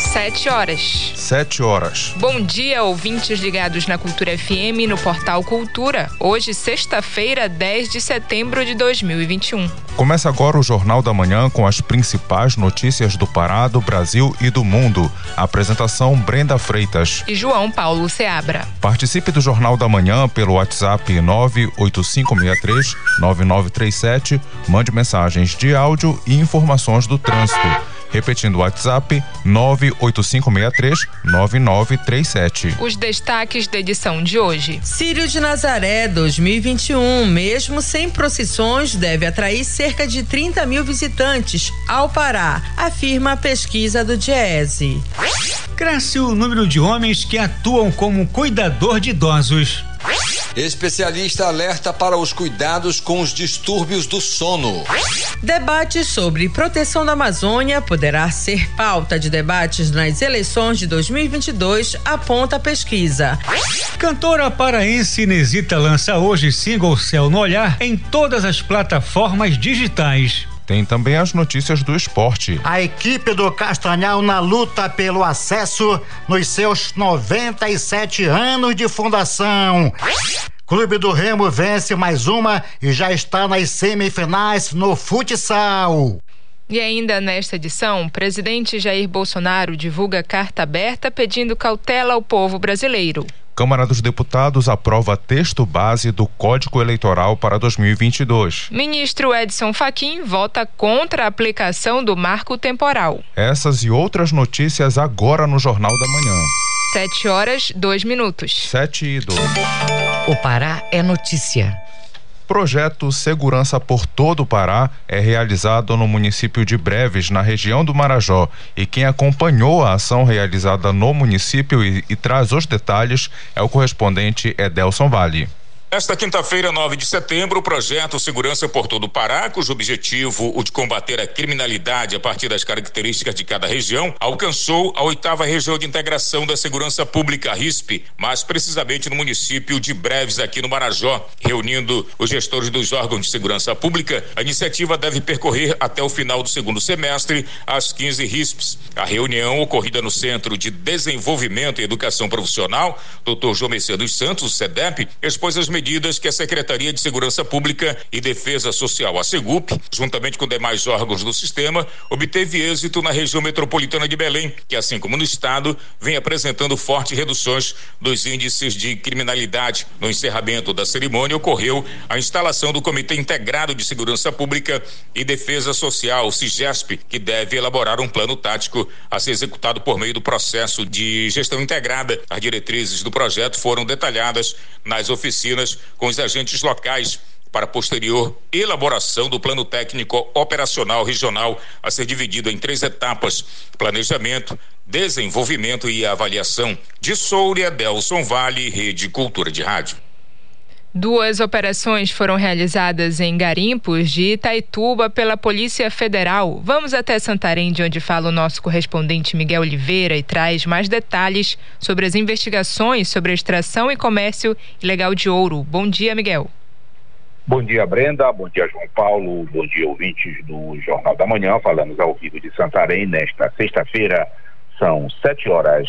Sete horas. Sete horas. Bom dia, ouvintes ligados na Cultura FM no Portal Cultura. Hoje, sexta-feira, 10 de setembro de 2021. Começa agora o Jornal da Manhã com as principais notícias do Pará, do Brasil e do mundo. A apresentação Brenda Freitas e João Paulo Seabra. Participe do Jornal da Manhã pelo WhatsApp 98563 9937. Mande mensagens de áudio e informações do trânsito. Repetindo o WhatsApp 985639937. Os destaques da edição de hoje. Sírio de Nazaré 2021, mesmo sem procissões, deve atrair cerca de 30 mil visitantes ao Pará, afirma a pesquisa do Diese. Cresce o número de homens que atuam como cuidador de idosos. Especialista alerta para os cuidados com os distúrbios do sono. Debate sobre proteção da Amazônia poderá ser pauta de debates nas eleições de 2022, aponta a pesquisa. Cantora paraense Inesita lança hoje single Céu no Olhar em todas as plataformas digitais. Tem também as notícias do esporte. A equipe do Castanhal na luta pelo acesso nos seus 97 anos de fundação. Clube do Remo vence mais uma e já está nas semifinais no futsal. E ainda nesta edição, o presidente Jair Bolsonaro divulga carta aberta pedindo cautela ao povo brasileiro. Câmara dos Deputados aprova texto base do Código Eleitoral para 2022. Ministro Edson Fachin vota contra a aplicação do marco temporal. Essas e outras notícias agora no Jornal da Manhã. Sete horas, dois minutos. Sete e dois. O Pará é notícia projeto Segurança por Todo o Pará é realizado no município de Breves, na região do Marajó. E quem acompanhou a ação realizada no município e, e traz os detalhes é o correspondente Edelson Vale. Esta quinta-feira, 9 de setembro, o projeto Segurança por Todo o Pará, cujo objetivo o de combater a criminalidade a partir das características de cada região, alcançou a oitava região de integração da segurança pública RISP, mais precisamente no município de Breves, aqui no Marajó, reunindo os gestores dos órgãos de segurança pública. A iniciativa deve percorrer até o final do segundo semestre as 15 RISPs. A reunião, ocorrida no Centro de Desenvolvimento e Educação Profissional, Dr. João Messias dos Santos, CEDEP, expôs as medidas medidas que a Secretaria de Segurança Pública e Defesa Social, a Segup, juntamente com demais órgãos do sistema, obteve êxito na região metropolitana de Belém, que assim como no estado, vem apresentando fortes reduções dos índices de criminalidade. No encerramento da cerimônia ocorreu a instalação do Comitê Integrado de Segurança Pública e Defesa Social, o CIGESP, que deve elaborar um plano tático a ser executado por meio do processo de gestão integrada. As diretrizes do projeto foram detalhadas nas oficinas com os agentes locais para posterior elaboração do plano técnico operacional regional a ser dividido em três etapas: planejamento, desenvolvimento e avaliação. De Souria, Delson Vale, Rede Cultura de Rádio. Duas operações foram realizadas em garimpos de Itaituba pela Polícia Federal. Vamos até Santarém, de onde fala o nosso correspondente Miguel Oliveira e traz mais detalhes sobre as investigações sobre a extração e comércio ilegal de ouro. Bom dia, Miguel. Bom dia, Brenda. Bom dia, João Paulo. Bom dia, ouvintes do Jornal da Manhã. Falamos ao vivo de Santarém nesta sexta-feira. São sete horas,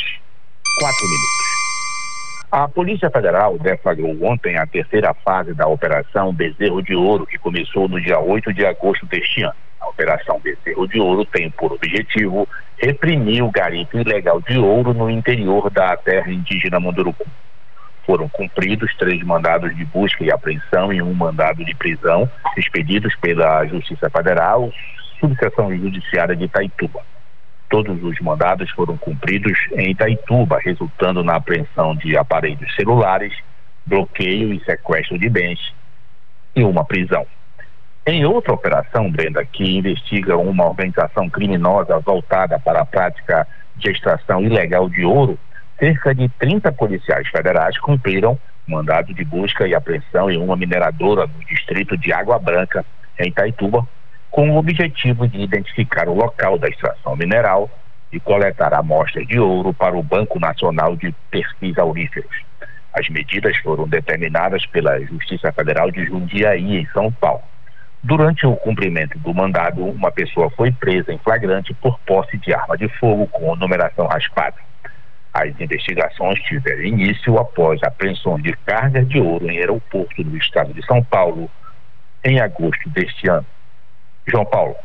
quatro minutos. A Polícia Federal deflagrou ontem a terceira fase da Operação Bezerro de Ouro, que começou no dia 8 de agosto deste ano. A Operação Bezerro de Ouro tem por objetivo reprimir o garimpo ilegal de ouro no interior da terra indígena Munduruku. Foram cumpridos três mandados de busca e apreensão e um mandado de prisão expedidos pela Justiça Federal, subseção judiciária de Itaituba. Todos os mandados foram cumpridos em Itaituba, resultando na apreensão de aparelhos celulares, bloqueio e sequestro de bens e uma prisão. Em outra operação, Brenda, que investiga uma organização criminosa voltada para a prática de extração ilegal de ouro, cerca de 30 policiais federais cumpriram mandado de busca e apreensão em uma mineradora no distrito de Água Branca, em Itaituba, com o objetivo de identificar o local da extração mineral e coletar amostras de ouro para o Banco Nacional de Pesquisa Auríferos. As medidas foram determinadas pela Justiça Federal de Jundiaí, em São Paulo. Durante o cumprimento do mandado, uma pessoa foi presa em flagrante por posse de arma de fogo com numeração raspada. As investigações tiveram início após apreensões de cargas de ouro em aeroporto do estado de São Paulo em agosto deste ano. João Paulo.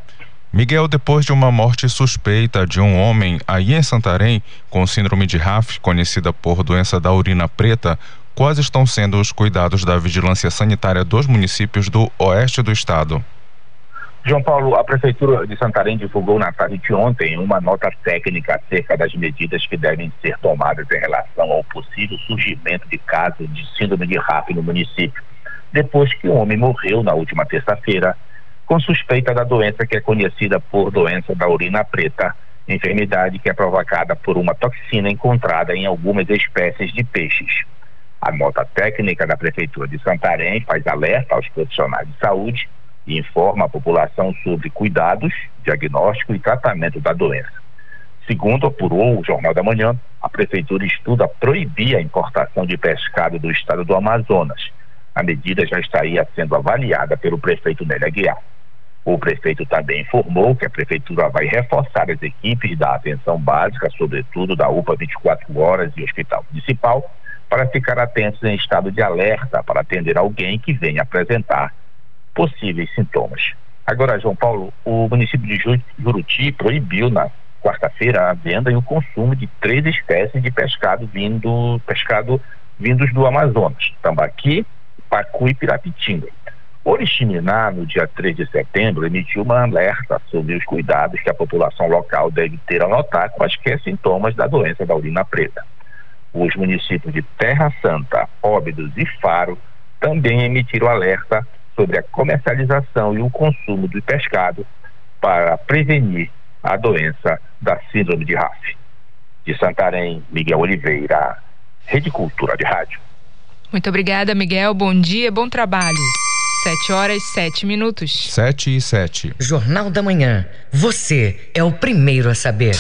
Miguel, depois de uma morte suspeita de um homem aí em Santarém com síndrome de RAF, conhecida por doença da urina preta, quais estão sendo os cuidados da vigilância sanitária dos municípios do oeste do estado? João Paulo, a Prefeitura de Santarém divulgou na tarde de ontem uma nota técnica acerca das medidas que devem ser tomadas em relação ao possível surgimento de casos de síndrome de RAF no município, depois que um homem morreu na última terça-feira com suspeita da doença que é conhecida por doença da urina preta, enfermidade que é provocada por uma toxina encontrada em algumas espécies de peixes. A nota técnica da Prefeitura de Santarém faz alerta aos profissionais de saúde e informa a população sobre cuidados, diagnóstico e tratamento da doença. Segundo apurou o Jornal da Manhã, a Prefeitura estuda proibir a importação de pescado do estado do Amazonas. A medida já estaria sendo avaliada pelo prefeito Nélia Guiar. O prefeito também informou que a prefeitura vai reforçar as equipes da atenção básica, sobretudo da UPA 24 horas e Hospital Municipal, para ficar atentos em estado de alerta para atender alguém que venha apresentar possíveis sintomas. Agora, João Paulo, o município de Juruti proibiu na quarta-feira a venda e o consumo de três espécies de pescado vindo pescado vindos do Amazonas: tambaqui, pacu e pirapitinga. Oriximiná, no dia 3 de setembro, emitiu uma alerta sobre os cuidados que a população local deve ter ao notar quaisquer sintomas da doença da urina preta. Os municípios de Terra Santa, Óbidos e Faro também emitiram alerta sobre a comercialização e o consumo do pescado para prevenir a doença da síndrome de RAF. De Santarém, Miguel Oliveira, Rede Cultura de Rádio. Muito obrigada, Miguel. Bom dia, bom trabalho. Sete horas, sete minutos. Sete e sete. Jornal da Manhã. Você é o primeiro a saber.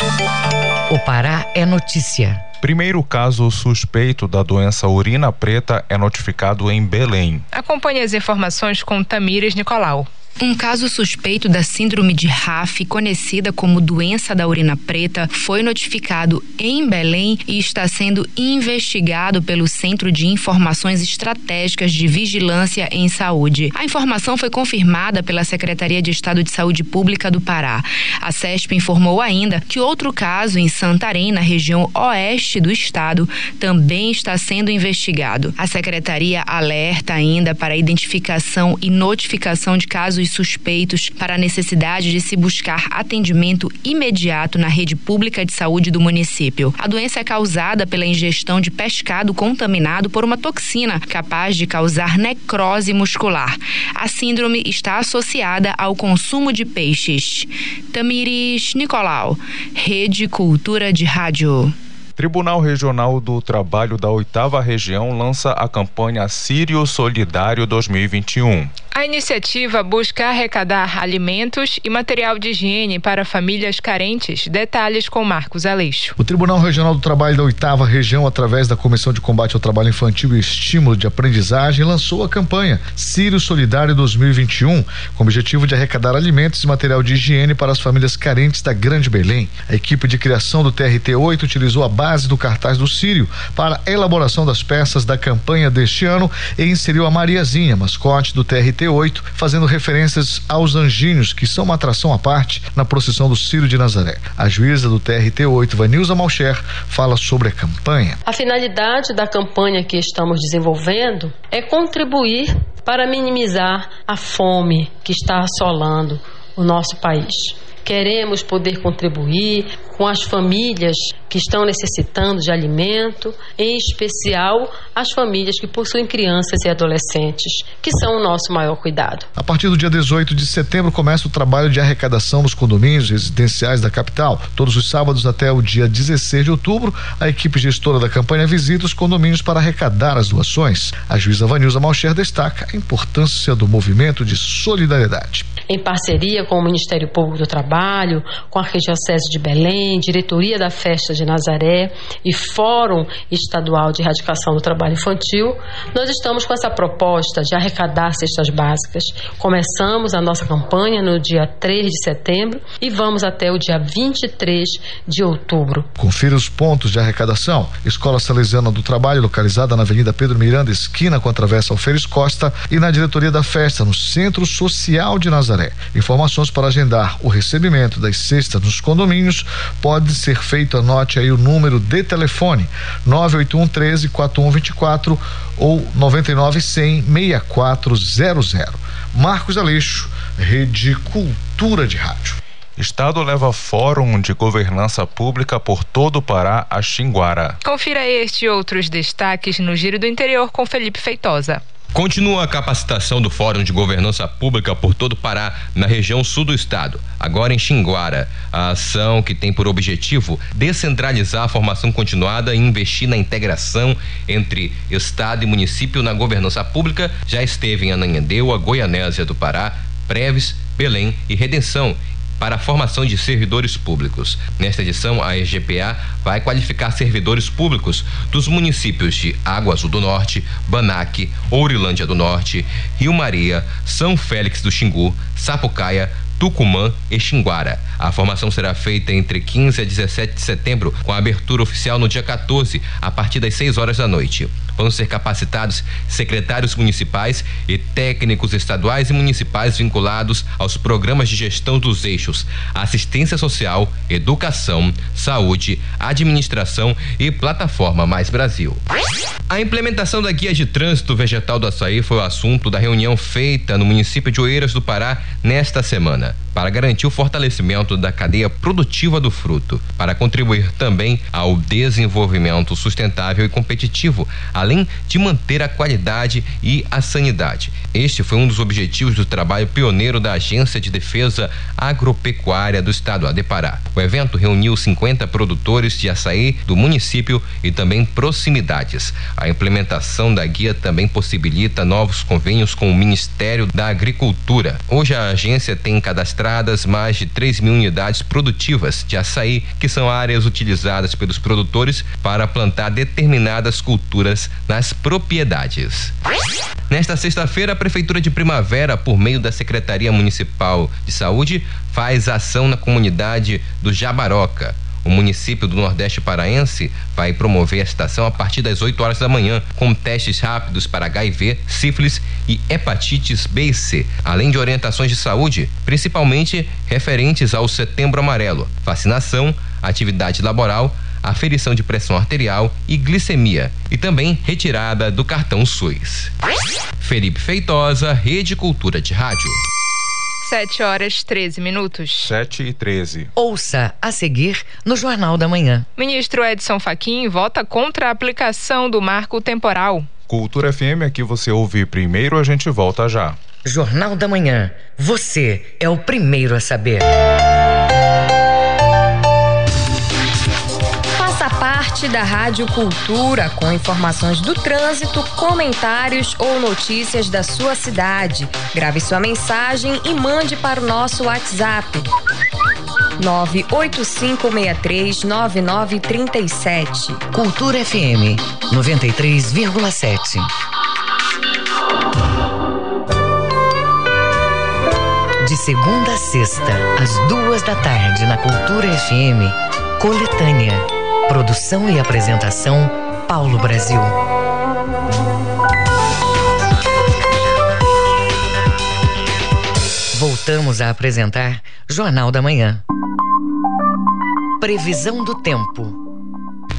O Pará é notícia. Primeiro caso suspeito da doença urina preta é notificado em Belém. Acompanhe as informações com Tamires Nicolau. Um caso suspeito da síndrome de RAF, conhecida como doença da urina preta, foi notificado em Belém e está sendo investigado pelo Centro de Informações Estratégicas de Vigilância em Saúde. A informação foi confirmada pela Secretaria de Estado de Saúde Pública do Pará. A CESP informou ainda que outro caso em Santarém, na região oeste do estado, também está sendo investigado. A secretaria alerta ainda para a identificação e notificação de casos casos suspeitos para a necessidade de se buscar atendimento imediato na rede pública de saúde do município. A doença é causada pela ingestão de pescado contaminado por uma toxina capaz de causar necrose muscular. A síndrome está associada ao consumo de peixes. Tamires Nicolau, Rede Cultura de Rádio. Tribunal Regional do Trabalho da Oitava Região lança a campanha Sírio Solidário 2021. A iniciativa busca arrecadar alimentos e material de higiene para famílias carentes. Detalhes com Marcos Aleixo. O Tribunal Regional do Trabalho da Oitava Região, através da Comissão de Combate ao Trabalho Infantil e Estímulo de Aprendizagem, lançou a campanha Sírio Solidário 2021, com o objetivo de arrecadar alimentos e material de higiene para as famílias carentes da Grande Belém. A equipe de criação do TRT-8 utilizou a base do cartaz do Sírio para a elaboração das peças da campanha deste ano e inseriu a Mariazinha, mascote do TRT 38, fazendo referências aos anjinhos, que são uma atração à parte na procissão do Círio de Nazaré. A juíza do TRT8, Vanilza Malcher, fala sobre a campanha. A finalidade da campanha que estamos desenvolvendo é contribuir para minimizar a fome que está assolando o nosso país. Queremos poder contribuir com as famílias que estão necessitando de alimento, em especial as famílias que possuem crianças e adolescentes, que são o nosso maior cuidado. A partir do dia 18 de setembro começa o trabalho de arrecadação nos condomínios residenciais da capital. Todos os sábados até o dia 16 de outubro, a equipe gestora da campanha visita os condomínios para arrecadar as doações. A juíza Vanilza Malcher destaca a importância do movimento de solidariedade. Em parceria com o Ministério Público do Trabalho, trabalho com a Arquidiocese de Belém, diretoria da Festa de Nazaré e Fórum Estadual de Erradicação do Trabalho Infantil, nós estamos com essa proposta de arrecadar cestas básicas. Começamos a nossa campanha no dia 3 de setembro e vamos até o dia 23 de outubro. Confira os pontos de arrecadação. Escola Salesiana do Trabalho, localizada na Avenida Pedro Miranda, esquina com a Travessa Alferes Costa, e na diretoria da festa, no Centro Social de Nazaré. Informações para agendar o recebimento das cestas nos condomínios pode ser feito, anote aí o número de telefone: 981 13 4124 ou 99 100 6400. Marcos Aleixo, Rede Cultura de Rádio. Estado leva Fórum de Governança Pública por todo o Pará a Xinguara. Confira este e outros destaques no Giro do Interior com Felipe Feitosa. Continua a capacitação do Fórum de Governança Pública por todo o Pará, na região sul do estado, agora em Xinguara. A ação que tem por objetivo descentralizar a formação continuada e investir na integração entre Estado e município na governança pública já esteve em Ananhandeua, Goianésia do Pará, Preves, Belém e Redenção para a formação de servidores públicos. Nesta edição, a EGPA vai qualificar servidores públicos dos municípios de Água Azul do Norte, Banaque, Ourilândia do Norte, Rio Maria, São Félix do Xingu, Sapucaia, Tucumã e Xinguara. A formação será feita entre 15 a 17 de setembro, com a abertura oficial no dia 14, a partir das 6 horas da noite. Vão ser capacitados secretários municipais e técnicos estaduais e municipais vinculados aos programas de gestão dos eixos assistência social, educação, saúde, administração e plataforma Mais Brasil. A implementação da guia de trânsito vegetal do açaí foi o assunto da reunião feita no município de Oeiras do Pará nesta semana para garantir o fortalecimento da cadeia produtiva do fruto, para contribuir também ao desenvolvimento sustentável e competitivo, além de manter a qualidade e a sanidade. Este foi um dos objetivos do trabalho pioneiro da Agência de Defesa Agropecuária do Estado, a. O evento reuniu 50 produtores de açaí do município e também proximidades. A implementação da guia também possibilita novos convênios com o Ministério da Agricultura. Hoje a agência tem cadastrado registradas mais de 3 mil unidades produtivas de açaí, que são áreas utilizadas pelos produtores para plantar determinadas culturas nas propriedades. Nesta sexta-feira, a Prefeitura de Primavera, por meio da Secretaria Municipal de Saúde, faz ação na comunidade do Jabaroca o município do Nordeste Paraense vai promover a estação a partir das 8 horas da manhã, com testes rápidos para HIV, sífilis e hepatites B e C, além de orientações de saúde, principalmente referentes ao Setembro Amarelo, vacinação, atividade laboral, aferição de pressão arterial e glicemia, e também retirada do cartão SUS. Felipe Feitosa, Rede Cultura de Rádio. 7 horas 13 minutos. 7 e 13. Ouça a seguir no Jornal da Manhã. Ministro Edson Fachin vota contra a aplicação do marco temporal. Cultura FM, aqui você ouve primeiro, a gente volta já. Jornal da Manhã. Você é o primeiro a saber. Da Rádio Cultura com informações do trânsito, comentários ou notícias da sua cidade. Grave sua mensagem e mande para o nosso WhatsApp. 985639937. Cultura FM 93,7. De segunda a sexta, às duas da tarde, na Cultura FM, Coletânea Produção e apresentação Paulo Brasil. Voltamos a apresentar Jornal da Manhã. Previsão do tempo.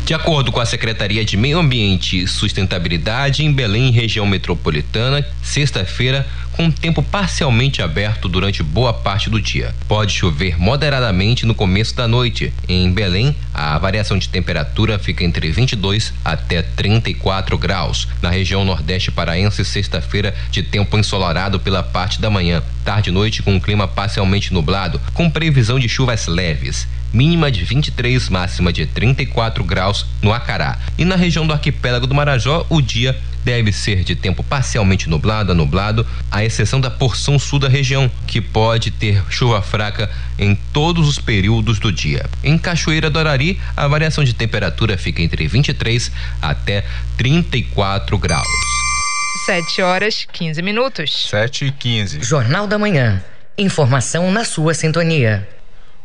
De acordo com a Secretaria de Meio Ambiente e Sustentabilidade em Belém, região metropolitana, sexta-feira, com tempo parcialmente aberto durante boa parte do dia. Pode chover moderadamente no começo da noite. Em Belém, a variação de temperatura fica entre 22 até 34 graus. Na região nordeste paraense, sexta-feira, de tempo ensolarado pela parte da manhã. Tarde e noite com um clima parcialmente nublado, com previsão de chuvas leves mínima de 23, máxima de 34 graus no Acará. E na região do arquipélago do Marajó, o dia deve ser de tempo parcialmente nublado a nublado, à exceção da porção sul da região, que pode ter chuva fraca em todos os períodos do dia. Em Cachoeira do Arari, a variação de temperatura fica entre 23 até 34 graus. 7 horas 15 minutos. 7 e 15. Jornal da Manhã. Informação na sua sintonia.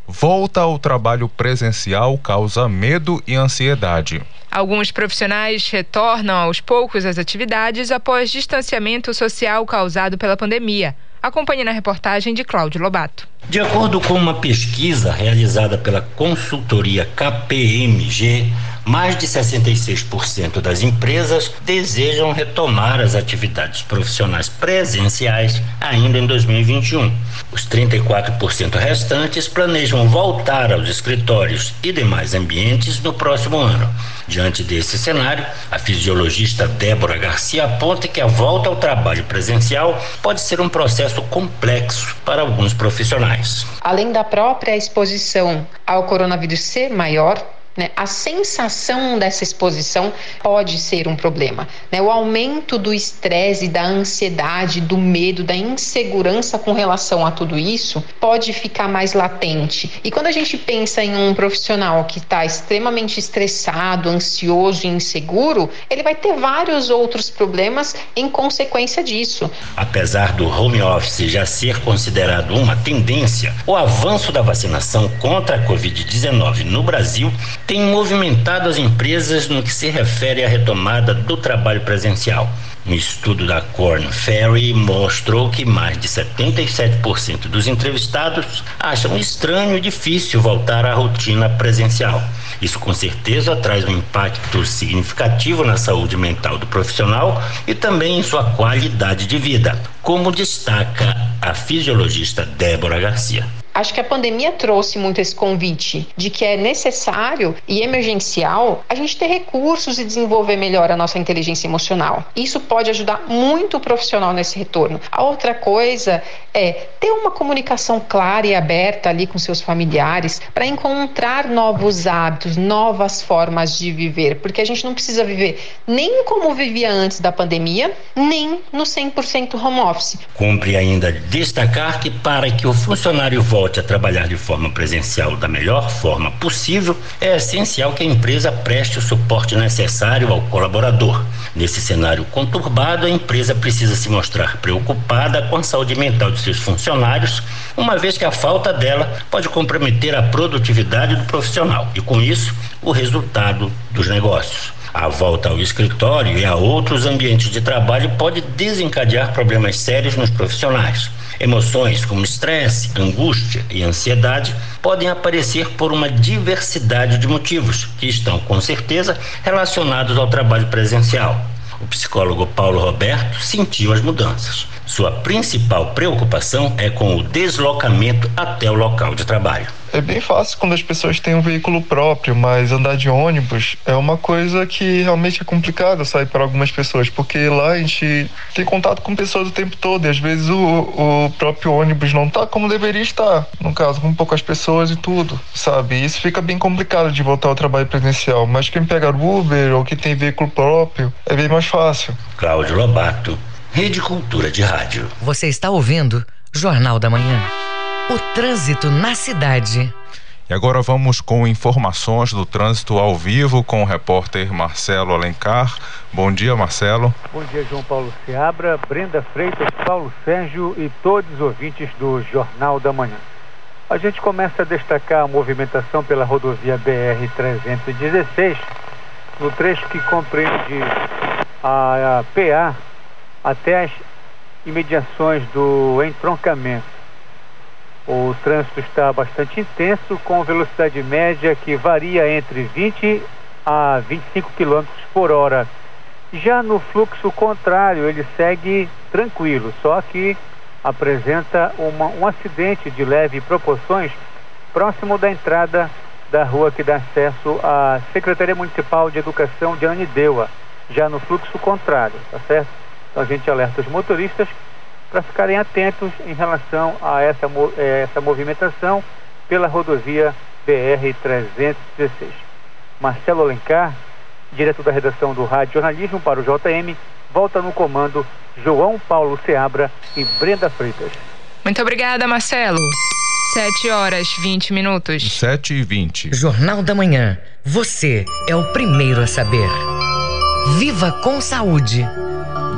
Volta ao trabalho presencial causa medo e ansiedade. Alguns profissionais retornam aos poucos às atividades após distanciamento social causado pela pandemia. Acompanhe na reportagem de Cláudio Lobato. De acordo com uma pesquisa realizada pela consultoria KPMG, mais de 66% das empresas desejam retomar as atividades profissionais presenciais ainda em 2021. Os 34% restantes planejam voltar aos escritórios e demais ambientes no próximo ano. Diante desse cenário, a fisiologista Débora Garcia aponta que a volta ao trabalho presencial pode ser um processo complexo para alguns profissionais. Além da própria exposição ao coronavírus ser maior, né? A sensação dessa exposição pode ser um problema. Né? O aumento do estresse, da ansiedade, do medo, da insegurança com relação a tudo isso pode ficar mais latente. E quando a gente pensa em um profissional que está extremamente estressado, ansioso e inseguro, ele vai ter vários outros problemas em consequência disso. Apesar do home office já ser considerado uma tendência, o avanço da vacinação contra a Covid-19 no Brasil tem movimentado as empresas no que se refere à retomada do trabalho presencial. Um estudo da Corn Ferry mostrou que mais de 77% dos entrevistados acham estranho e difícil voltar à rotina presencial. Isso com certeza traz um impacto significativo na saúde mental do profissional e também em sua qualidade de vida, como destaca a fisiologista Débora Garcia. Acho que a pandemia trouxe muito esse convite de que é necessário e emergencial a gente ter recursos e desenvolver melhor a nossa inteligência emocional. Isso pode ajudar muito o profissional nesse retorno. A outra coisa é ter uma comunicação clara e aberta ali com seus familiares para encontrar novos hábitos, novas formas de viver, porque a gente não precisa viver nem como vivia antes da pandemia, nem no 100% home office. Cumpre ainda destacar que para que o funcionário volte volte a trabalhar de forma presencial da melhor forma possível, é essencial que a empresa preste o suporte necessário ao colaborador. Nesse cenário conturbado, a empresa precisa se mostrar preocupada com a saúde mental de seus funcionários, uma vez que a falta dela pode comprometer a produtividade do profissional e, com isso, o resultado dos negócios. A volta ao escritório e a outros ambientes de trabalho pode desencadear problemas sérios nos profissionais. Emoções como estresse, angústia e ansiedade podem aparecer por uma diversidade de motivos que estão, com certeza, relacionados ao trabalho presencial. O psicólogo Paulo Roberto sentiu as mudanças. Sua principal preocupação é com o deslocamento até o local de trabalho. É bem fácil quando as pessoas têm um veículo próprio, mas andar de ônibus é uma coisa que realmente é complicada sair para algumas pessoas, porque lá a gente tem contato com pessoas o tempo todo e às vezes o, o próprio ônibus não está como deveria estar, no caso, com poucas pessoas e tudo, sabe? Isso fica bem complicado de voltar ao trabalho presencial, mas quem pega Uber ou quem tem veículo próprio é bem mais fácil. Cláudio Lobato, Rede Cultura de Rádio. Você está ouvindo Jornal da Manhã. O trânsito na cidade. E agora vamos com informações do trânsito ao vivo com o repórter Marcelo Alencar. Bom dia, Marcelo. Bom dia, João Paulo Seabra, Brenda Freitas, Paulo Sérgio e todos os ouvintes do Jornal da Manhã. A gente começa a destacar a movimentação pela rodovia BR-316, no trecho que compreende a, a PA até as imediações do entroncamento. O trânsito está bastante intenso, com velocidade média que varia entre 20 a 25 km por hora. Já no fluxo contrário, ele segue tranquilo, só que apresenta uma, um acidente de leve proporções próximo da entrada da rua que dá acesso à Secretaria Municipal de Educação de Anideua, já no fluxo contrário, tá certo? Então a gente alerta os motoristas para ficarem atentos em relação a essa, eh, essa movimentação pela rodovia BR-316. Marcelo Alencar, diretor da redação do Rádio Jornalismo para o JM, Volta no comando João Paulo Seabra e Brenda Freitas. Muito obrigada, Marcelo. 7 horas 20 minutos. 7 e 20. Jornal da Manhã. Você é o primeiro a saber. Viva com saúde.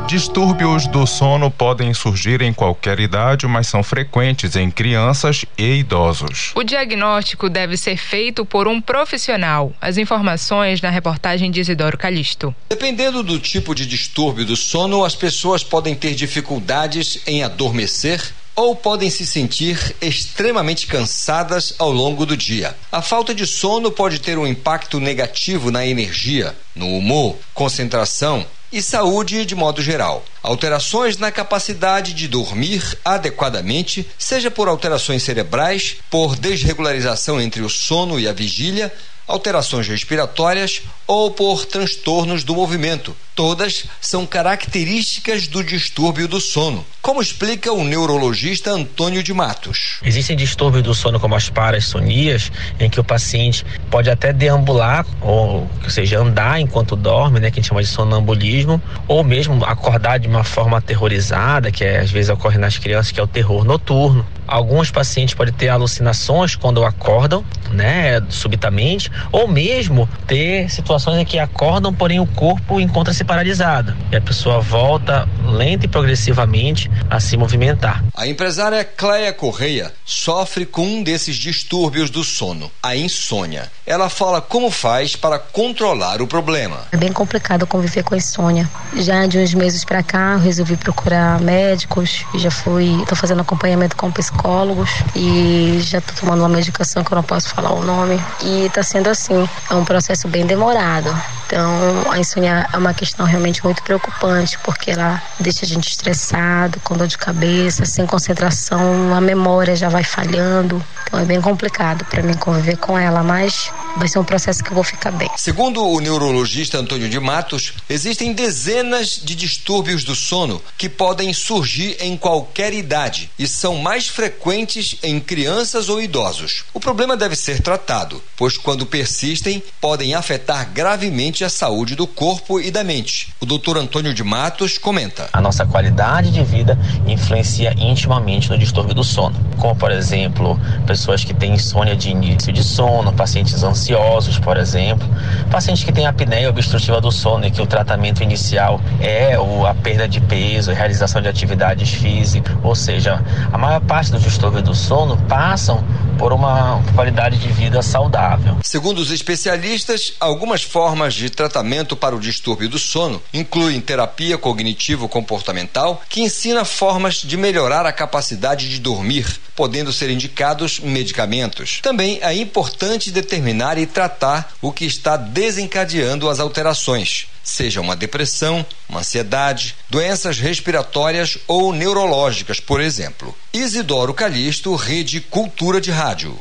Distúrbios do sono podem surgir em qualquer idade, mas são frequentes em crianças e idosos. O diagnóstico deve ser feito por um profissional. As informações na reportagem de Isidoro Calixto. Dependendo do tipo de distúrbio do sono, as pessoas podem ter dificuldades em adormecer ou podem se sentir extremamente cansadas ao longo do dia. A falta de sono pode ter um impacto negativo na energia, no humor, concentração e saúde de modo geral. Alterações na capacidade de dormir adequadamente, seja por alterações cerebrais, por desregularização entre o sono e a vigília, alterações respiratórias ou por transtornos do movimento. Todas são características do distúrbio do sono, como explica o neurologista Antônio de Matos. Existem distúrbios do sono como as parassonias, em que o paciente pode até deambular, ou, ou seja, andar enquanto dorme, né, que a gente chama de sonambulismo, ou mesmo acordar de uma forma aterrorizada, que é, às vezes ocorre nas crianças, que é o terror noturno. Alguns pacientes podem ter alucinações quando acordam, né, subitamente, ou mesmo ter situações em que acordam, porém o corpo encontra-se paralisado e a pessoa volta lenta e progressivamente a se movimentar. A empresária Cleia Correia sofre com um desses distúrbios do sono, a insônia. Ela fala como faz para controlar o problema. É bem complicado conviver com a insônia. Já de uns meses para cá, eu resolvi procurar médicos, já fui, estou fazendo acompanhamento com psicólogos e já estou tomando uma medicação que eu não posso falar o nome. E está sendo assim, é um processo bem demorado. Então, a insônia é uma questão realmente muito preocupante, porque ela deixa a gente estressado, com dor de cabeça, sem concentração, a memória já vai falhando. Então, é bem complicado para mim conviver com ela, mas vai ser um processo que eu vou ficar bem. Segundo o neurologista Antônio de Matos, existem dezenas de distúrbios do sono que podem surgir em qualquer idade e são mais frequentes em crianças ou idosos. O problema deve ser tratado, pois quando persistem, podem afetar gravemente a saúde do corpo e da mente. O doutor Antônio de Matos comenta. A nossa qualidade de vida influencia intimamente no distúrbio do sono, como por exemplo, pessoas que têm insônia de início de sono, pacientes ansiosos, por exemplo, pacientes que têm apneia obstrutiva do sono e que o tratamento inicial é a perda de peso, a realização de atividades físicas, ou seja, a maior parte dos distúrbios do sono passam por uma qualidade de vida saudável. Segundo os especialistas, algumas formas de tratamento para o distúrbio do sono incluem terapia cognitivo-comportamental, que ensina formas de melhorar a capacidade de dormir, podendo ser indicados medicamentos. Também é importante determinar e tratar o que está desencadeando as alterações, seja uma depressão, uma ansiedade, doenças respiratórias ou neurológicas, por exemplo. Isidoro Calixto, Rede Cultura de Rádio.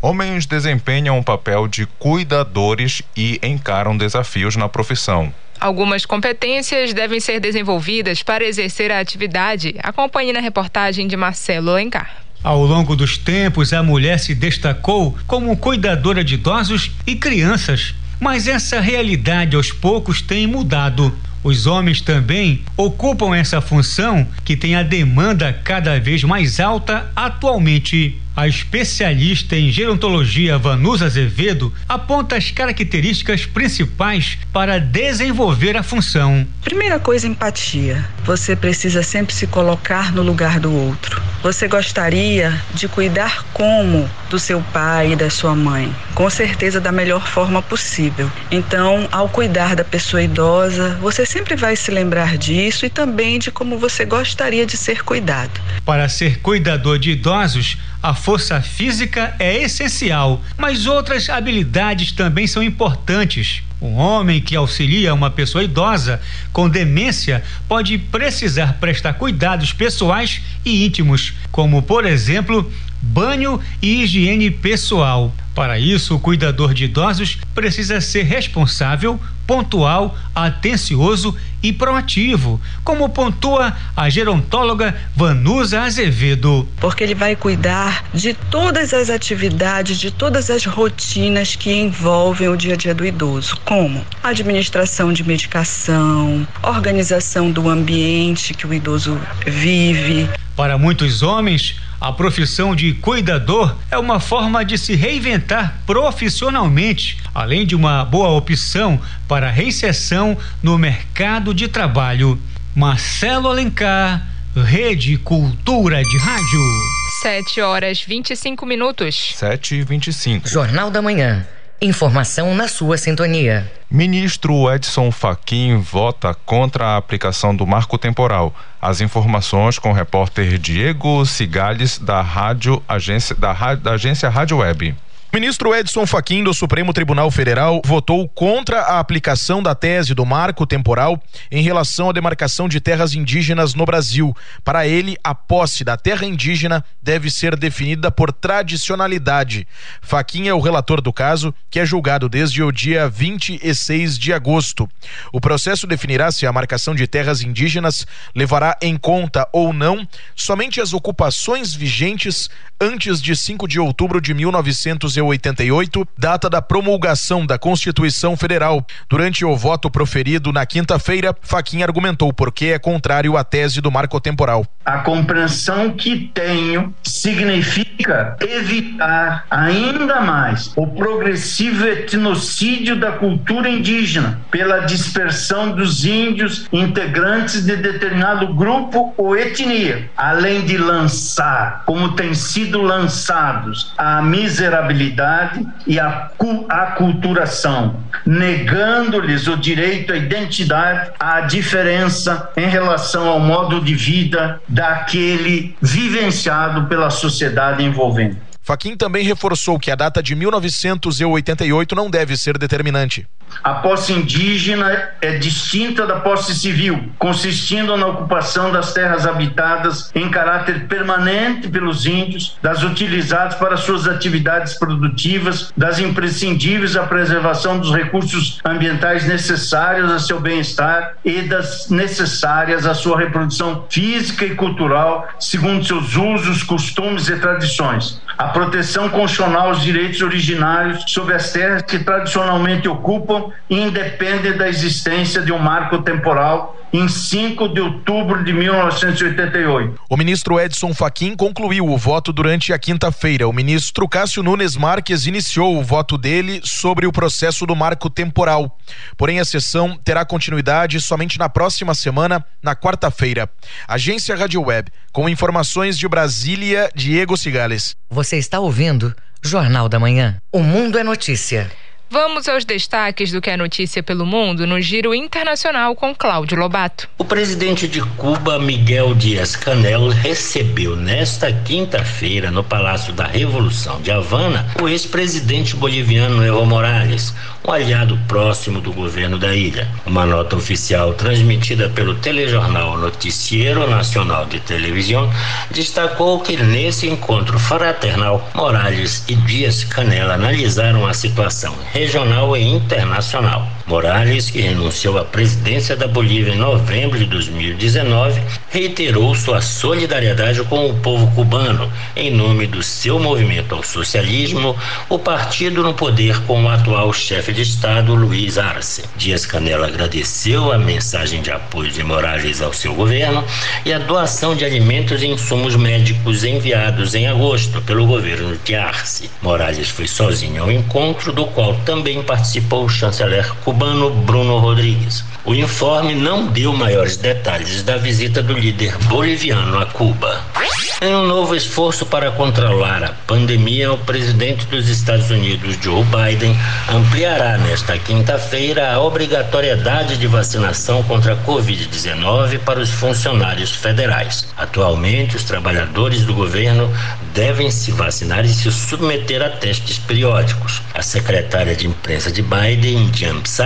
Homens desempenham um papel de cuidadores e encaram desafios na profissão. Algumas competências devem ser desenvolvidas para exercer a atividade. Acompanhe na reportagem de Marcelo Alencar. Ao longo dos tempos, a mulher se destacou como cuidadora de idosos e crianças. Mas essa realidade aos poucos tem mudado. Os homens também ocupam essa função que tem a demanda cada vez mais alta atualmente. A especialista em gerontologia Vanusa Azevedo aponta as características principais para desenvolver a função. Primeira coisa, empatia. Você precisa sempre se colocar no lugar do outro. Você gostaria de cuidar como do seu pai e da sua mãe? Com certeza da melhor forma possível. Então, ao cuidar da pessoa idosa, você sempre vai se lembrar disso e também de como você gostaria de ser cuidado. Para ser cuidador de idosos, a força física é essencial, mas outras habilidades também são importantes. Um homem que auxilia uma pessoa idosa com demência pode precisar prestar cuidados pessoais e íntimos, como, por exemplo, banho e higiene pessoal. Para isso, o cuidador de idosos precisa ser responsável, pontual, atencioso e proativo, como pontua a gerontóloga Vanusa Azevedo. Porque ele vai cuidar de todas as atividades, de todas as rotinas que envolvem o dia a dia do idoso, como administração de medicação, organização do ambiente que o idoso vive. Para muitos homens, a profissão de cuidador é uma forma de se reinventar profissionalmente, além de uma boa opção para reinserção no mercado de trabalho. Marcelo Alencar, Rede Cultura de Rádio. 7 horas 25 minutos. 7 e 25. Jornal da Manhã. Informação na sua sintonia. Ministro Edson Fachin vota contra a aplicação do marco temporal. As informações com o repórter Diego Cigales da Rádio Agência da, da Agência Rádio Web. Ministro Edson Fachin do Supremo Tribunal Federal votou contra a aplicação da tese do marco temporal em relação à demarcação de terras indígenas no Brasil. Para ele, a posse da terra indígena deve ser definida por tradicionalidade. Fachin é o relator do caso, que é julgado desde o dia 26 de agosto. O processo definirá se a marcação de terras indígenas levará em conta ou não somente as ocupações vigentes antes de 5 de outubro de 1988, data da promulgação da Constituição Federal. Durante o voto proferido na quinta-feira, Faquin argumentou por que é contrário à tese do marco temporal. A compreensão que tenho significa evitar ainda mais o progressivo etnocídio da cultura indígena pela dispersão dos índios integrantes de determinado grupo ou etnia, além de lançar, como tem sido lançados à miserabilidade e à aculturação, negando-lhes o direito à identidade, à diferença em relação ao modo de vida daquele vivenciado pela sociedade envolvente. Faquim também reforçou que a data de 1988 não deve ser determinante. A posse indígena é distinta da posse civil, consistindo na ocupação das terras habitadas em caráter permanente pelos índios, das utilizadas para suas atividades produtivas, das imprescindíveis à preservação dos recursos ambientais necessários a seu bem-estar e das necessárias à sua reprodução física e cultural, segundo seus usos, costumes e tradições. A proteção constitucional aos direitos originários sobre as terras que tradicionalmente ocupam independe da existência de um marco temporal em 5 de outubro de 1988. O ministro Edson Fachin concluiu o voto durante a quinta-feira. O ministro Cássio Nunes Marques iniciou o voto dele sobre o processo do marco temporal. Porém, a sessão terá continuidade somente na próxima semana, na quarta-feira. Agência Rádio Web, com informações de Brasília, Diego Cigales. Você está ouvindo Jornal da Manhã. O Mundo é Notícia. Vamos aos destaques do que é notícia pelo mundo no Giro Internacional com Cláudio Lobato. O presidente de Cuba, Miguel Dias-Canel, recebeu nesta quinta-feira no Palácio da Revolução de Havana o ex-presidente boliviano Evo Morales, um aliado próximo do governo da ilha. Uma nota oficial transmitida pelo telejornal Noticiero Nacional de Televisão destacou que nesse encontro fraternal, Morales e Dias-Canel analisaram a situação regional e internacional. Morales, que renunciou à presidência da Bolívia em novembro de 2019, reiterou sua solidariedade com o povo cubano em nome do seu movimento ao socialismo, o partido no poder com o atual chefe de Estado, Luiz Arce. Dias Canela agradeceu a mensagem de apoio de Morales ao seu governo e a doação de alimentos e insumos médicos enviados em agosto pelo governo de Arce. Morales foi sozinho ao encontro, do qual também participou o chanceler cubano Bruno Rodrigues. O informe não deu maiores detalhes da visita do líder boliviano a Cuba. Em um novo esforço para controlar a pandemia, o presidente dos Estados Unidos, Joe Biden, ampliará nesta quinta-feira a obrigatoriedade de vacinação contra a Covid-19 para os funcionários federais. Atualmente, os trabalhadores do governo devem se vacinar e se submeter a testes periódicos. A secretária de imprensa de Biden, Jan Psaki,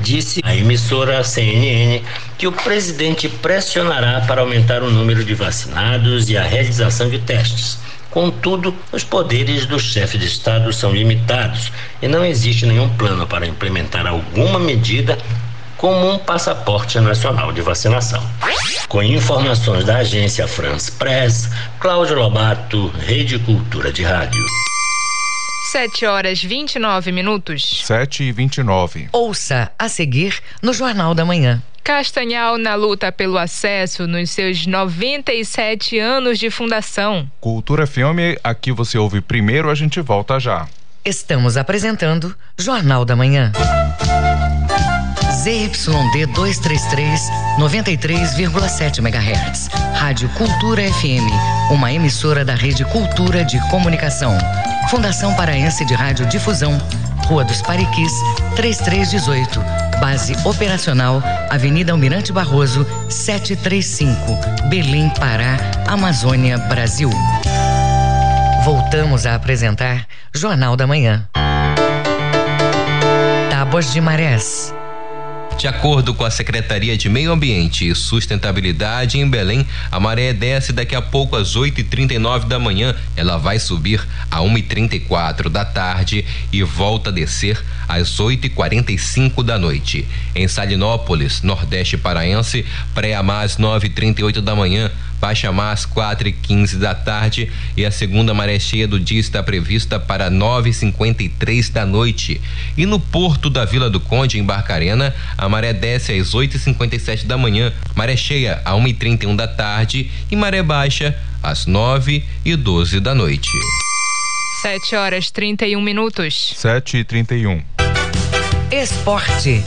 disse à emissora CNN que o presidente pressionará para aumentar o número de vacinados e a realização de testes Contudo, os poderes do chefe de Estado são limitados e não existe nenhum plano para implementar alguma medida como um passaporte nacional de vacinação. Com informações da agência France Press, Cláudio Lobato, Rede Cultura de Rádio. 7 horas 29 minutos. 7 e 29. Ouça a seguir no Jornal da Manhã. Castanhal na luta pelo acesso nos seus 97 anos de fundação. Cultura FM, aqui você ouve primeiro, a gente volta já. Estamos apresentando Jornal da Manhã. ZYD 233, 93,7 MHz. Rádio Cultura FM, uma emissora da Rede Cultura de Comunicação. Fundação Paraense de Rádio Difusão, Rua dos Pariquis, 3318. Base operacional, Avenida Almirante Barroso, 735, Belém, Pará, Amazônia, Brasil. Voltamos a apresentar Jornal da Manhã. Tábuas de Marés. De acordo com a Secretaria de Meio Ambiente e Sustentabilidade em Belém, a maré desce daqui a pouco às 8h39 da manhã. Ela vai subir a 1h34 da tarde e volta a descer às 8h45 da noite. Em Salinópolis, Nordeste Paraense, pré-amar às 9h38 da manhã baixa mar às quatro e quinze da tarde e a segunda maré cheia do dia está prevista para nove e cinquenta e três da noite. E no porto da Vila do Conde, em Barcarena, a maré desce às oito e cinquenta e sete da manhã, maré cheia a uma e trinta e um da tarde e maré baixa às nove e doze da noite. 7 horas 31 minutos. 7 e 31. Esporte.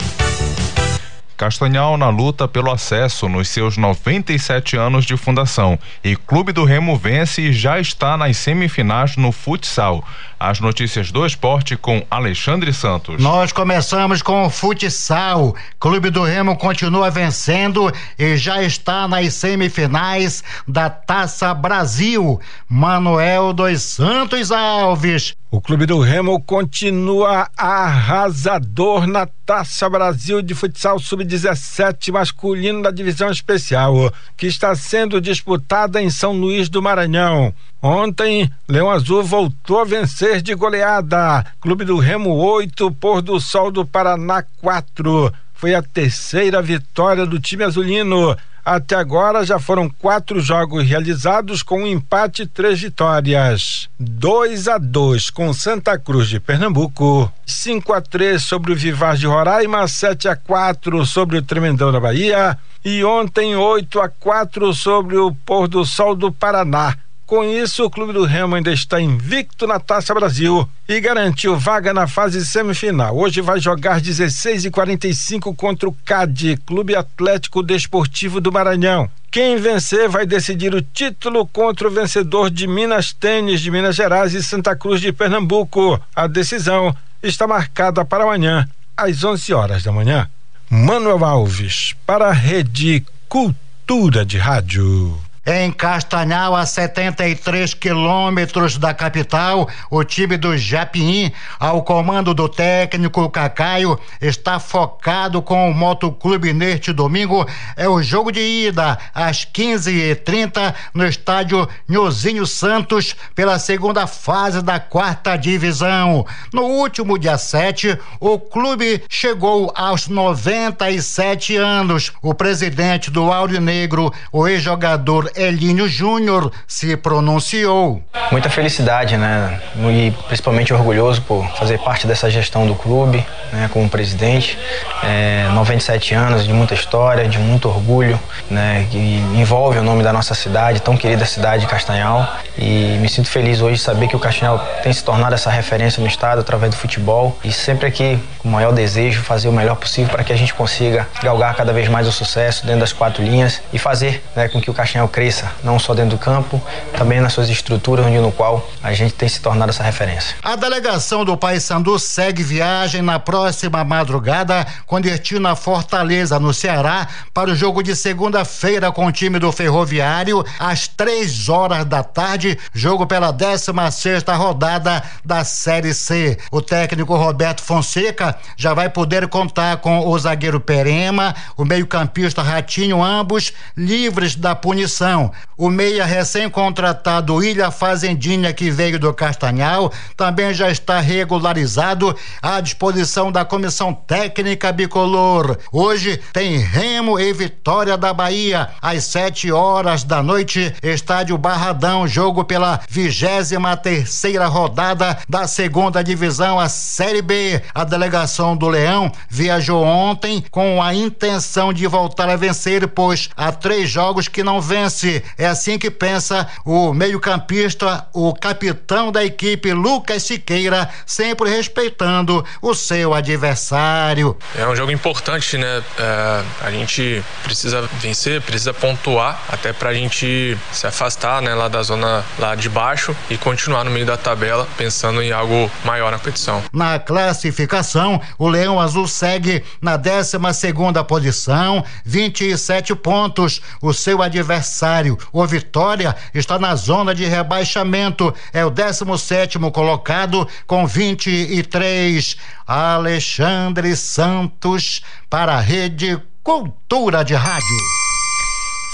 Castanhal na luta pelo acesso nos seus 97 anos de fundação. E Clube do Remo vence e já está nas semifinais no futsal. As notícias do esporte com Alexandre Santos. Nós começamos com o futsal. Clube do Remo continua vencendo e já está nas semifinais da Taça Brasil. Manuel dos Santos Alves. O Clube do Remo continua arrasador na Taça Brasil de Futsal Sub-17 masculino da divisão especial, que está sendo disputada em São Luís do Maranhão. Ontem, Leão Azul voltou a vencer de goleada. Clube do Remo 8, Pôr do Sol do Paraná 4. Foi a terceira vitória do time azulino. Até agora já foram quatro jogos realizados com um empate e três vitórias. 2 a 2 com Santa Cruz de Pernambuco, 5 a 3 sobre o Vivaz de Roraima, 7 a 4 sobre o Tremendão da Bahia e ontem 8 a 4 sobre o Pôr do Sol do Paraná. Com isso, o Clube do Remo ainda está invicto na Taça Brasil e garantiu vaga na fase semifinal. Hoje vai jogar 16 e 45 contra o CAD, Clube Atlético Desportivo do Maranhão. Quem vencer vai decidir o título contra o vencedor de Minas Tênis de Minas Gerais e Santa Cruz de Pernambuco. A decisão está marcada para amanhã, às 11 horas da manhã. Manuel Alves, para a Rede Cultura de Rádio. Em Castanhal, a 73 quilômetros da capital, o time do Japim, ao comando do técnico Cacaio, está focado com o Motoclube neste domingo. É o jogo de ida às 15h30 no estádio Nhozinho Santos, pela segunda fase da quarta divisão. No último dia 7, o clube chegou aos 97 anos. O presidente do Áudio Negro, o ex-jogador Elínio Júnior se pronunciou. Muita felicidade, né? E principalmente orgulhoso por fazer parte dessa gestão do clube, né? Como presidente. É, 97 anos de muita história, de muito orgulho, né? Que envolve o nome da nossa cidade, tão querida cidade de Castanhal. E me sinto feliz hoje de saber que o Castanhal tem se tornado essa referência no estado através do futebol. E sempre aqui, com o maior desejo, fazer o melhor possível para que a gente consiga galgar cada vez mais o sucesso dentro das quatro linhas e fazer né, com que o Castanhal cresça, não só dentro do campo, também nas suas estruturas, onde no qual a gente tem se tornado essa referência. A delegação do Paysandu segue viagem na próxima madrugada com destino a Fortaleza, no Ceará, para o jogo de segunda-feira com o time do Ferroviário, às três horas da tarde, jogo pela 16 sexta rodada da Série C. O técnico Roberto Fonseca já vai poder contar com o zagueiro Perema, o meio-campista Ratinho, ambos livres da punição O meia recém-contratado Ilha Fazendinha, que veio do Castanhal, também já está regularizado à disposição da comissão técnica bicolor. Hoje tem Remo e Vitória da Bahia, às sete horas da noite, estádio Barradão, jogo pela vigésima terceira rodada da segunda divisão, a Série B. A delegação do Leão viajou ontem com a intenção de voltar a vencer, pois há três jogos que não vence. É assim que pensa o meio-campista, o capitão da equipe, Lucas Siqueira, sempre respeitando o seu adversário. É um jogo importante, né? É, a gente precisa vencer, precisa pontuar, até pra gente se afastar, né, lá da zona lá de baixo e continuar no meio da tabela, pensando em algo maior na competição. Na classificação, o Leão Azul segue na 12 segunda posição, 27 pontos. O seu adversário, o Vitória, está na zona de rebaixamento, é o 17 colocado com 23. Alexandre Santos para a Rede Cultura de Rádio.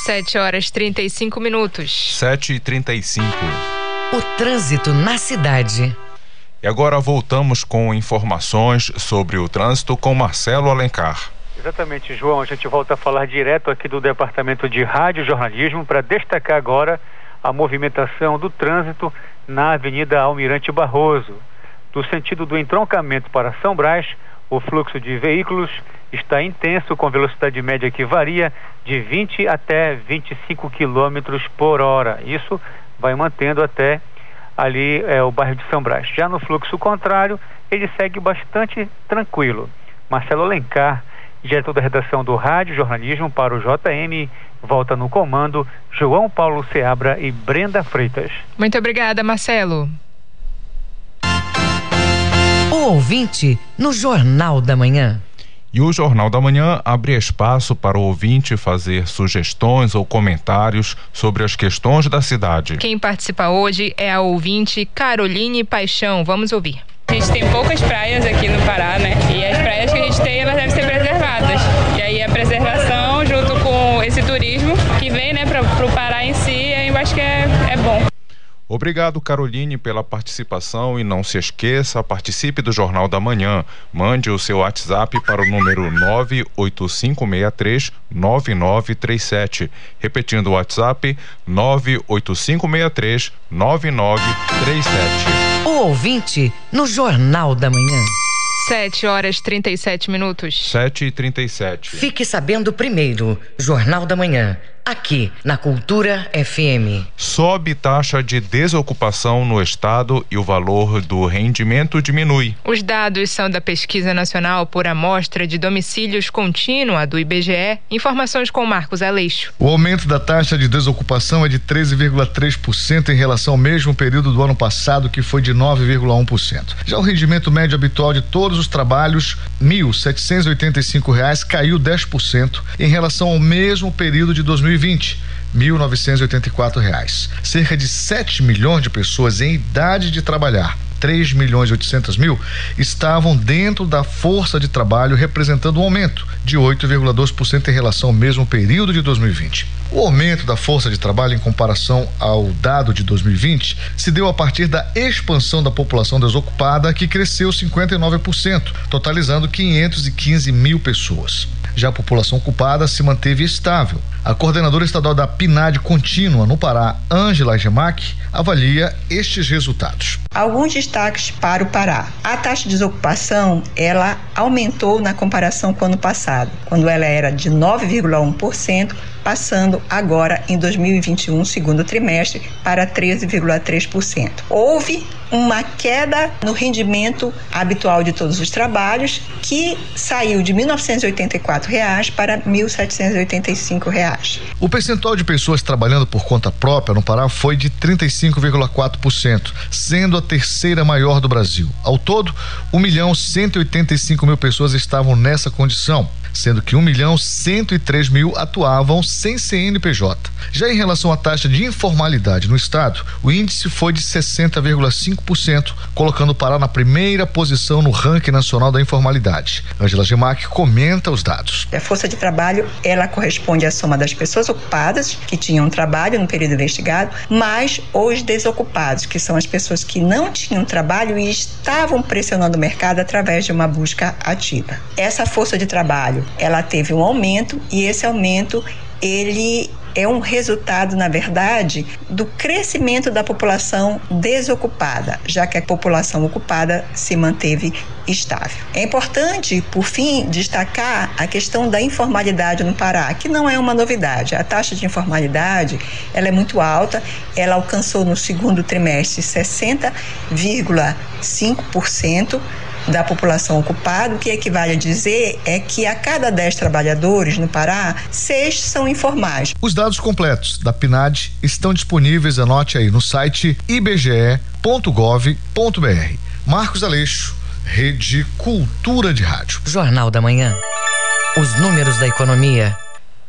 7 horas 35 minutos. 7 e 35. O trânsito na cidade. E agora voltamos com informações sobre o trânsito com Marcelo Alencar. Exatamente, João. A gente volta a falar direto aqui do Departamento de Rádio Jornalismo para destacar agora a movimentação do trânsito na Avenida Almirante Barroso. No sentido do entroncamento para São Brás, o fluxo de veículos está intenso, com velocidade média que varia de 20 até 25 quilômetros por hora. Isso vai mantendo até ali é, o bairro de São Brás. Já no fluxo contrário, ele segue bastante tranquilo. Marcelo Alencar, diretor da redação do Rádio Jornalismo para o JM, volta no comando João Paulo Seabra e Brenda Freitas. Muito obrigada, Marcelo. O ouvinte no Jornal da Manhã. E o Jornal da Manhã abre espaço para o ouvinte fazer sugestões ou comentários sobre as questões da cidade. Quem participa hoje é a ouvinte Caroline Paixão. Vamos ouvir. A gente tem poucas praias aqui no Pará, né? E as praias Obrigado, Caroline, pela participação e não se esqueça, participe do Jornal da Manhã. Mande o seu WhatsApp para o número 98563 9937. Repetindo o WhatsApp 98563 9937. O ouvinte no Jornal da Manhã. 7 horas 37 minutos. 7 e 37. Fique sabendo primeiro, Jornal da Manhã aqui na Cultura FM. Sobe taxa de desocupação no estado e o valor do rendimento diminui. Os dados são da Pesquisa Nacional por Amostra de Domicílios Contínua do IBGE. Informações com Marcos Aleixo. O aumento da taxa de desocupação é de 13,3% em relação ao mesmo período do ano passado, que foi de 9,1%. Já o rendimento médio habitual de todos os trabalhos, R$ 1.785, caiu 10% em relação ao mesmo período de 2020 2020, 1.984 reais. Cerca de 7 milhões de pessoas em idade de trabalhar 3 milhões e 800 mil estavam dentro da força de trabalho, representando um aumento de 8,2% em relação ao mesmo período de 2020. O aumento da força de trabalho em comparação ao dado de 2020 se deu a partir da expansão da população desocupada, que cresceu 59%, totalizando 515 mil pessoas. Já a população ocupada se manteve estável. A coordenadora estadual da PNAD contínua no Pará, Ângela Gemac, avalia estes resultados. Alguns destaques para o Pará. A taxa de desocupação, ela aumentou na comparação com o ano passado, quando ela era de 9,1%, passando agora em 2021, segundo trimestre, para 13,3%. Houve uma queda no rendimento habitual de todos os trabalhos, que saiu de 1.984 reais para 1.785 reais. O percentual de pessoas trabalhando por conta própria no Pará foi de 35,4%, sendo a terceira maior do Brasil. Ao todo, 1 milhão 185 mil pessoas estavam nessa condição sendo que 1 milhão 103 mil atuavam sem CNPJ. Já em relação à taxa de informalidade no estado, o índice foi de 60,5%, colocando o Pará na primeira posição no ranking nacional da informalidade. Angela Gemac comenta os dados. A força de trabalho, ela corresponde à soma das pessoas ocupadas que tinham trabalho no período investigado, mais os desocupados, que são as pessoas que não tinham trabalho e estavam pressionando o mercado através de uma busca ativa. Essa força de trabalho, ela teve um aumento e esse aumento ele é um resultado, na verdade, do crescimento da população desocupada, já que a população ocupada se manteve estável. É importante, por fim, destacar a questão da informalidade no Pará, que não é uma novidade. A taxa de informalidade ela é muito alta, ela alcançou no segundo trimestre 60,5% da população ocupada, o que equivale a dizer é que a cada 10 trabalhadores no Pará, seis são informais. Os dados completos da PNAD estão disponíveis, anote aí, no site ibge.gov.br. Marcos Aleixo, Rede Cultura de Rádio. Jornal da Manhã. Os números da economia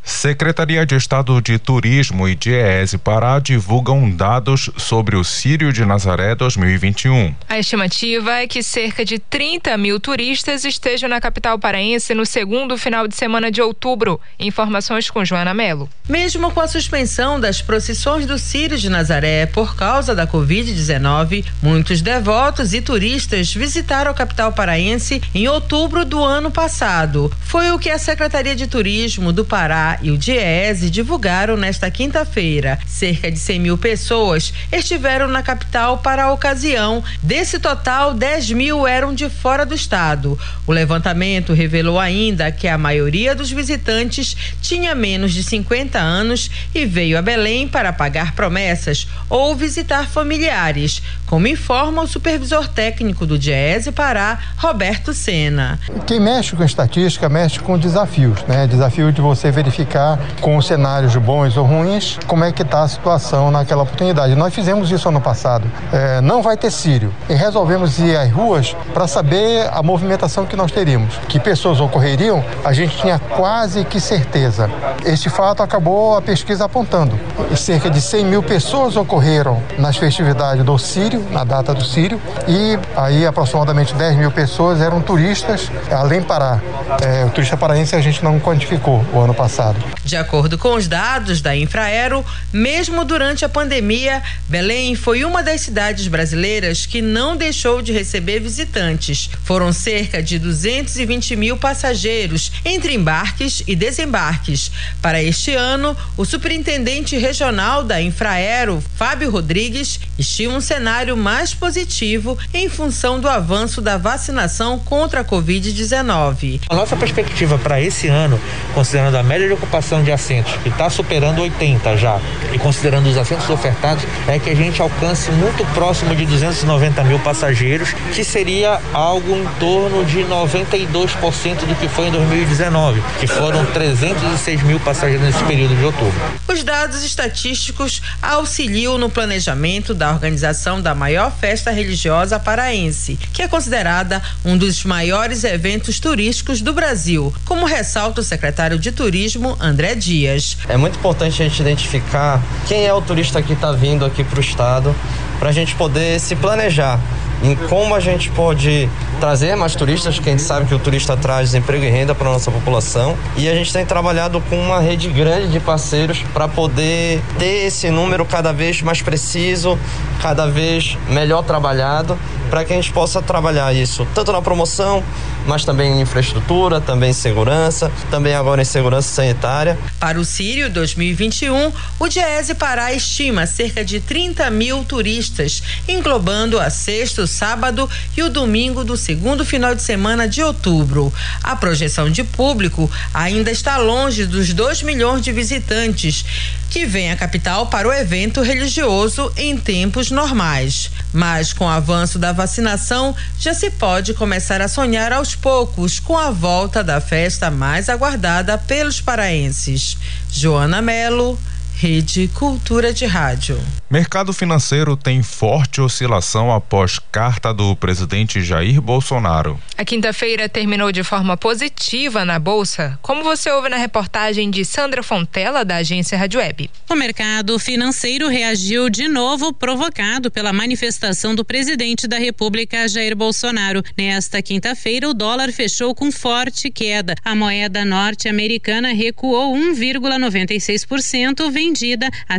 Secretaria de Estado de Turismo e DIEESE Pará divulgam dados sobre o Sírio de Nazaré 2021. A estimativa é que cerca de 30 mil turistas estejam na capital paraense no segundo final de semana de outubro. Informações com Joana Melo. Mesmo com a suspensão das procissões do Sírio de Nazaré por causa da Covid-19, muitos devotos e turistas visitaram a capital paraense em outubro do ano passado. Foi o que a Secretaria de Turismo do Pará e o DIESE divulgaram nesta quinta-feira. Cerca de 100 mil pessoas estiveram na capital para a ocasião. Desse total, 10 mil eram de fora do estado. O levantamento revelou ainda que a maioria dos visitantes tinha menos de 50 anos e veio a Belém para pagar promessas ou visitar familiares, como informa o supervisor técnico do DIESE Pará, Roberto Sena. Quem mexe com estatística mexe com desafios, né? Desafio de você verificar com os cenários bons ou ruins como é que está a situação naquela oportunidade. Nós fizemos isso ano passado. É, não vai ter Sírio. E resolvemos ir às ruas para saber a movimentação que nós teríamos. Que pessoas ocorreriam, a gente tinha quase que certeza. Este fato acabou a pesquisa apontando. Cerca de 100 mil pessoas ocorreram nas festividades do Sírio, na data do Sírio, e aí aproximadamente 10 mil pessoas eram turistas, além Pará. É, o turista paraense a gente não quantificou o ano passado. De acordo com os dados da Infraero, mesmo durante a pandemia, Belém foi uma das cidades brasileiras que não deixou de receber visitantes. Foram cerca de 220 mil passageiros entre embarques e desembarques. Para este ano, o superintendente regional da Infraero, Fábio Rodrigues, estima um cenário mais positivo em função do avanço da vacinação contra a Covid-19. A nossa perspectiva para esse ano, considerando a média de ocupação de assentos, que está superando 80 já, e considerando os assentos ofertados, é que a gente alcance muito próximo de 290 mil passageiros, que seria algo em torno de 92% do que foi em 2019, que foram 306 mil passageiros nesse período de outubro. Os dados estatísticos auxiliam no planejamento da organização da maior festa religiosa paraense, que é considerada um dos maiores eventos turísticos do Brasil, como ressalta o secretário de Turismo, André Dias. É muito importante a gente identificar quem é o turista que está vindo aqui para o estado, para a gente poder se planejar em como a gente pode trazer mais turistas, que a gente sabe que o turista traz emprego e renda para nossa população. E a gente tem trabalhado com uma rede grande de parceiros para poder ter esse número cada vez mais preciso, cada vez melhor trabalhado, para que a gente possa trabalhar isso tanto na promoção, mas também em infraestrutura, também em segurança, também agora em segurança sanitária. Para o Sírio 2021, o Diese Pará estima cerca de 30 mil turistas, englobando a sexta, o sábado e o domingo do segundo final de semana de outubro. A projeção de público ainda está longe dos 2 milhões de visitantes que vêm à capital para o evento religioso em tempos normais. Mas com o avanço da vacinação, já se pode começar a sonhar aos poucos com a volta da festa mais aguardada pelos paraenses. Joana Melo, Rede Cultura de Rádio. Mercado financeiro tem forte oscilação após carta do presidente Jair Bolsonaro. A quinta-feira terminou de forma positiva na bolsa, como você ouve na reportagem de Sandra Fontela da agência Rádio Web. O mercado financeiro reagiu de novo provocado pela manifestação do presidente da República Jair Bolsonaro. Nesta quinta-feira, o dólar fechou com forte queda. A moeda norte-americana recuou 1,96%, vendida a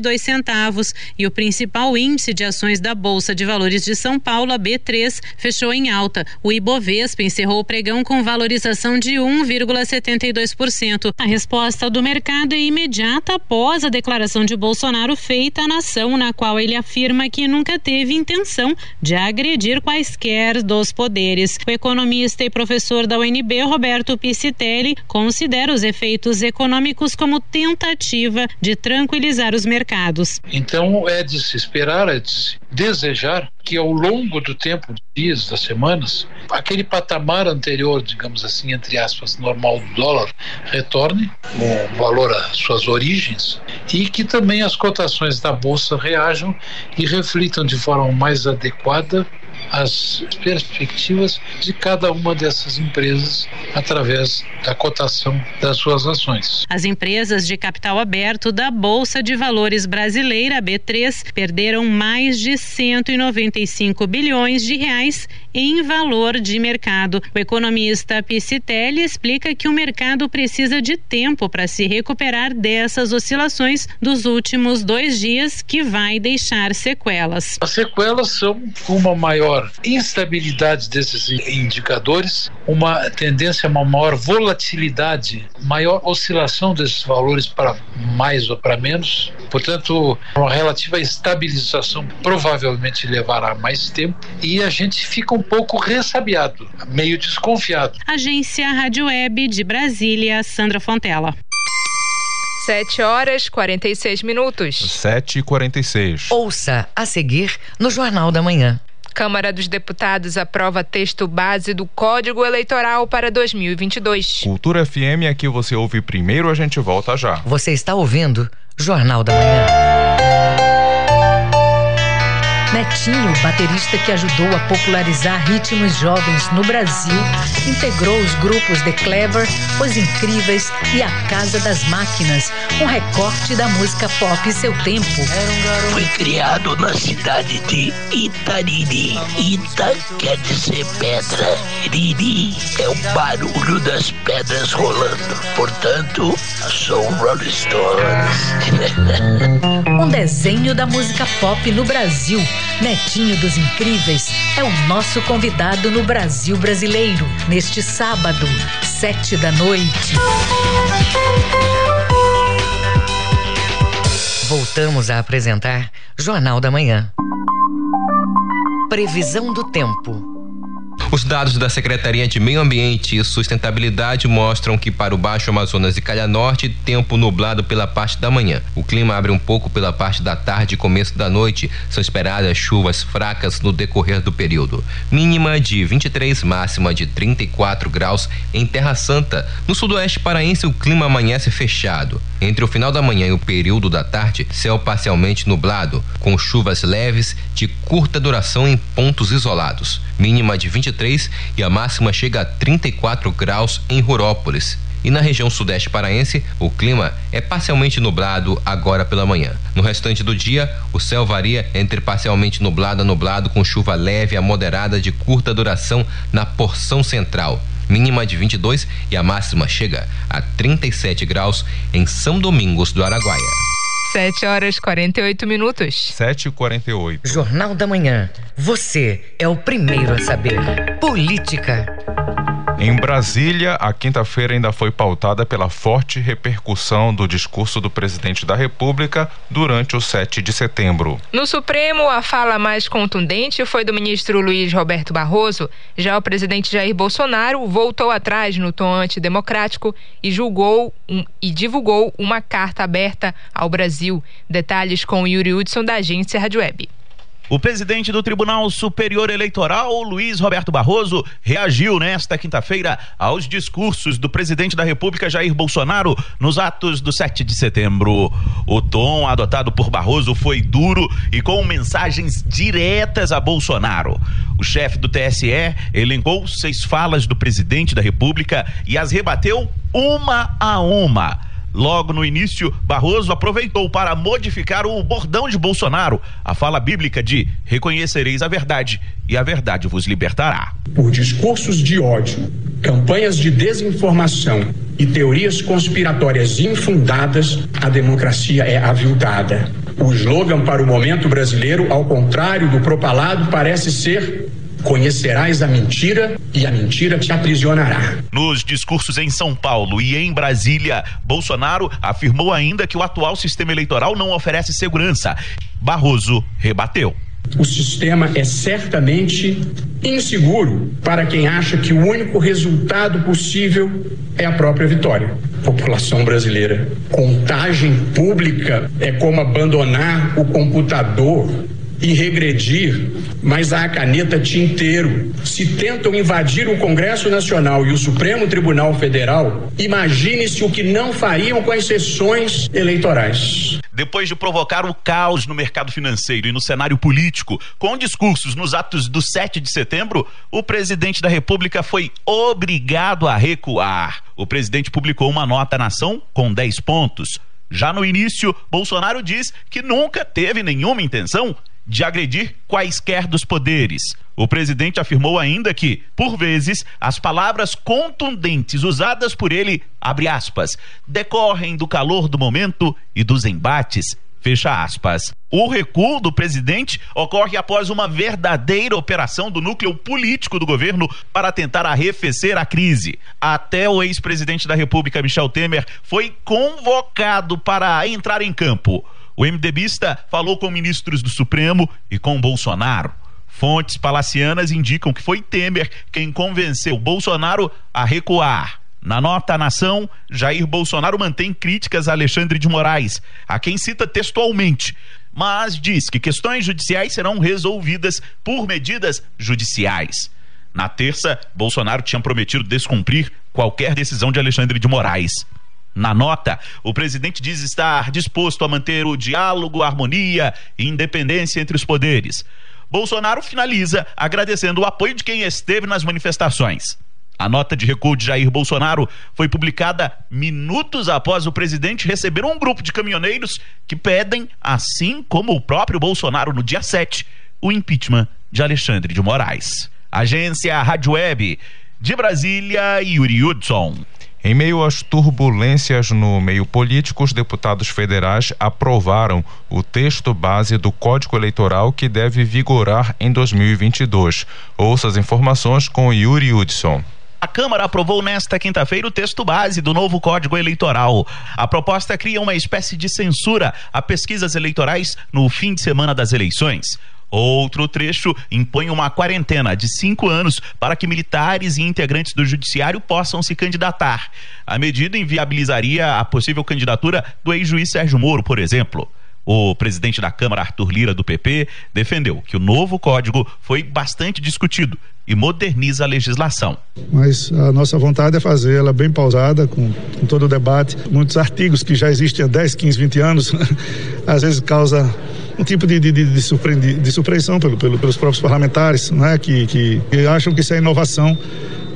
dois centavos e o principal índice de ações da Bolsa de Valores de São Paulo, a B3, fechou em alta. O Ibovespa encerrou o pregão com valorização de 1,72%. A resposta do mercado é imediata após a declaração de Bolsonaro feita à nação, na qual ele afirma que nunca teve intenção de agredir quaisquer dos poderes. O economista e professor da UNB, Roberto Piscitelli, considera os efeitos econômicos como tentativa tentativa de tranquilizar os mercados. Então é de se esperar, é de se desejar que ao longo do tempo, dias, das semanas, aquele patamar anterior, digamos assim, entre aspas, normal do dólar, retorne o valor às suas origens e que também as cotações da bolsa reajam e reflitam de forma mais adequada as perspectivas de cada uma dessas empresas através da cotação das suas ações. As empresas de capital aberto da Bolsa de Valores Brasileira, B3, perderam mais de 195 bilhões de reais em valor de mercado. O economista Piscitelli explica que o mercado precisa de tempo para se recuperar dessas oscilações dos últimos dois dias, que vai deixar sequelas. As sequelas são uma maior instabilidade desses indicadores, uma tendência a uma maior volatilidade, maior oscilação desses valores para mais ou para menos. Portanto, uma relativa estabilização provavelmente levará mais tempo e a gente fica um pouco ressabiado, meio desconfiado. Agência Rádio Web de Brasília, Sandra Fontela. 7 horas 46 minutos. 7 e 46. Ouça a seguir no Jornal da Manhã. Câmara dos Deputados aprova texto base do Código Eleitoral para 2022. Cultura FM aqui você ouve primeiro, a gente volta já. Você está ouvindo Jornal da Manhã. Netinho, baterista que ajudou a popularizar ritmos jovens no Brasil, integrou os grupos The Clever, Os Incríveis e A Casa das Máquinas, um recorte da música pop seu tempo. Foi criado na cidade de Itariri. Ita quer dizer pedra. Riri é o barulho das pedras rolando. Portanto, sou Rolling Stones. um desenho da música pop no Brasil Netinho dos Incríveis é o nosso convidado no Brasil Brasileiro, neste sábado, sete da noite. Voltamos a apresentar Jornal da Manhã. Previsão do tempo. Os dados da Secretaria de Meio Ambiente e Sustentabilidade mostram que para o Baixo Amazonas e Calha Norte, tempo nublado pela parte da manhã. O clima abre um pouco pela parte da tarde e começo da noite. São esperadas chuvas fracas no decorrer do período. Mínima de 23, máxima de 34 graus em Terra Santa. No sudoeste paraense, o clima amanhece fechado. Entre o final da manhã e o período da tarde, céu parcialmente nublado, com chuvas leves de curta duração em pontos isolados. Mínima de 23 23 e a máxima chega a 34 graus em Rurópolis. E na região sudeste paraense, o clima é parcialmente nublado agora pela manhã. No restante do dia, o céu varia entre parcialmente nublado a nublado com chuva leve a moderada de curta duração na porção central. Mínima de 22 e a máxima chega a 37 graus em São Domingos do Araguaia. 7 horas 48 minutos. 7 e 48. Jornal da Manhã. Você é o primeiro a saber. Política. Em Brasília, a quinta-feira ainda foi pautada pela forte repercussão do discurso do presidente da República durante o 7 de setembro. No Supremo, a fala mais contundente foi do ministro Luiz Roberto Barroso. Já o presidente Jair Bolsonaro voltou atrás no tom antidemocrático e julgou um, e divulgou uma carta aberta ao Brasil. Detalhes com Yuri Hudson da agência Rádio Web. O presidente do Tribunal Superior Eleitoral, Luiz Roberto Barroso, reagiu nesta quinta-feira aos discursos do presidente da República, Jair Bolsonaro, nos atos do 7 de setembro. O tom adotado por Barroso foi duro e com mensagens diretas a Bolsonaro. O chefe do TSE elencou seis falas do presidente da República e as rebateu uma a uma. Logo no início, Barroso aproveitou para modificar o bordão de Bolsonaro, a fala bíblica de reconhecereis a verdade e a verdade vos libertará. Por discursos de ódio, campanhas de desinformação e teorias conspiratórias infundadas, a democracia é aviltada. O slogan para o momento brasileiro, ao contrário do propalado, parece ser Conhecerás a mentira e a mentira te aprisionará. Nos discursos em São Paulo e em Brasília, Bolsonaro afirmou ainda que o atual sistema eleitoral não oferece segurança. Barroso rebateu. O sistema é certamente inseguro para quem acha que o único resultado possível é a própria vitória. População brasileira, contagem pública é como abandonar o computador e regredir, mas a caneta tinteiro. Se tentam invadir o Congresso Nacional e o Supremo Tribunal Federal, imagine-se o que não fariam com as sessões eleitorais. Depois de provocar o caos no mercado financeiro e no cenário político, com discursos nos atos do 7 de setembro, o presidente da República foi obrigado a recuar. O presidente publicou uma nota na ação com 10 pontos. Já no início, Bolsonaro diz que nunca teve nenhuma intenção de agredir quaisquer dos poderes. O presidente afirmou ainda que, por vezes, as palavras contundentes usadas por ele, abre aspas, decorrem do calor do momento e dos embates, fecha aspas. O recuo do presidente ocorre após uma verdadeira operação do núcleo político do governo para tentar arrefecer a crise. Até o ex-presidente da República, Michel Temer, foi convocado para entrar em campo. O MDBista falou com ministros do Supremo e com Bolsonaro. Fontes palacianas indicam que foi Temer quem convenceu Bolsonaro a recuar. Na nota à nação, Jair Bolsonaro mantém críticas a Alexandre de Moraes, a quem cita textualmente, mas diz que questões judiciais serão resolvidas por medidas judiciais. Na terça, Bolsonaro tinha prometido descumprir qualquer decisão de Alexandre de Moraes. Na nota, o presidente diz estar disposto a manter o diálogo, a harmonia e independência entre os poderes. Bolsonaro finaliza agradecendo o apoio de quem esteve nas manifestações. A nota de recuo de Jair Bolsonaro foi publicada minutos após o presidente receber um grupo de caminhoneiros que pedem, assim como o próprio Bolsonaro no dia 7, o impeachment de Alexandre de Moraes. Agência Rádio Web de Brasília, Yuri Hudson. Em meio às turbulências no meio político, os deputados federais aprovaram o texto base do Código Eleitoral que deve vigorar em 2022. Ouça as informações com Yuri Hudson. A Câmara aprovou nesta quinta-feira o texto base do novo Código Eleitoral. A proposta cria uma espécie de censura a pesquisas eleitorais no fim de semana das eleições. Outro trecho impõe uma quarentena de cinco anos para que militares e integrantes do judiciário possam se candidatar. A medida inviabilizaria a possível candidatura do ex-juiz Sérgio Moro, por exemplo. O presidente da Câmara, Arthur Lira, do PP, defendeu que o novo código foi bastante discutido e moderniza a legislação. Mas a nossa vontade é fazer ela bem pausada, com, com todo o debate. Muitos artigos que já existem há 10, 15, 20 anos, às vezes causa um tipo de, de, de, de, de surpreensão pelo, pelo, pelos próprios parlamentares, né, que, que, que acham que isso é inovação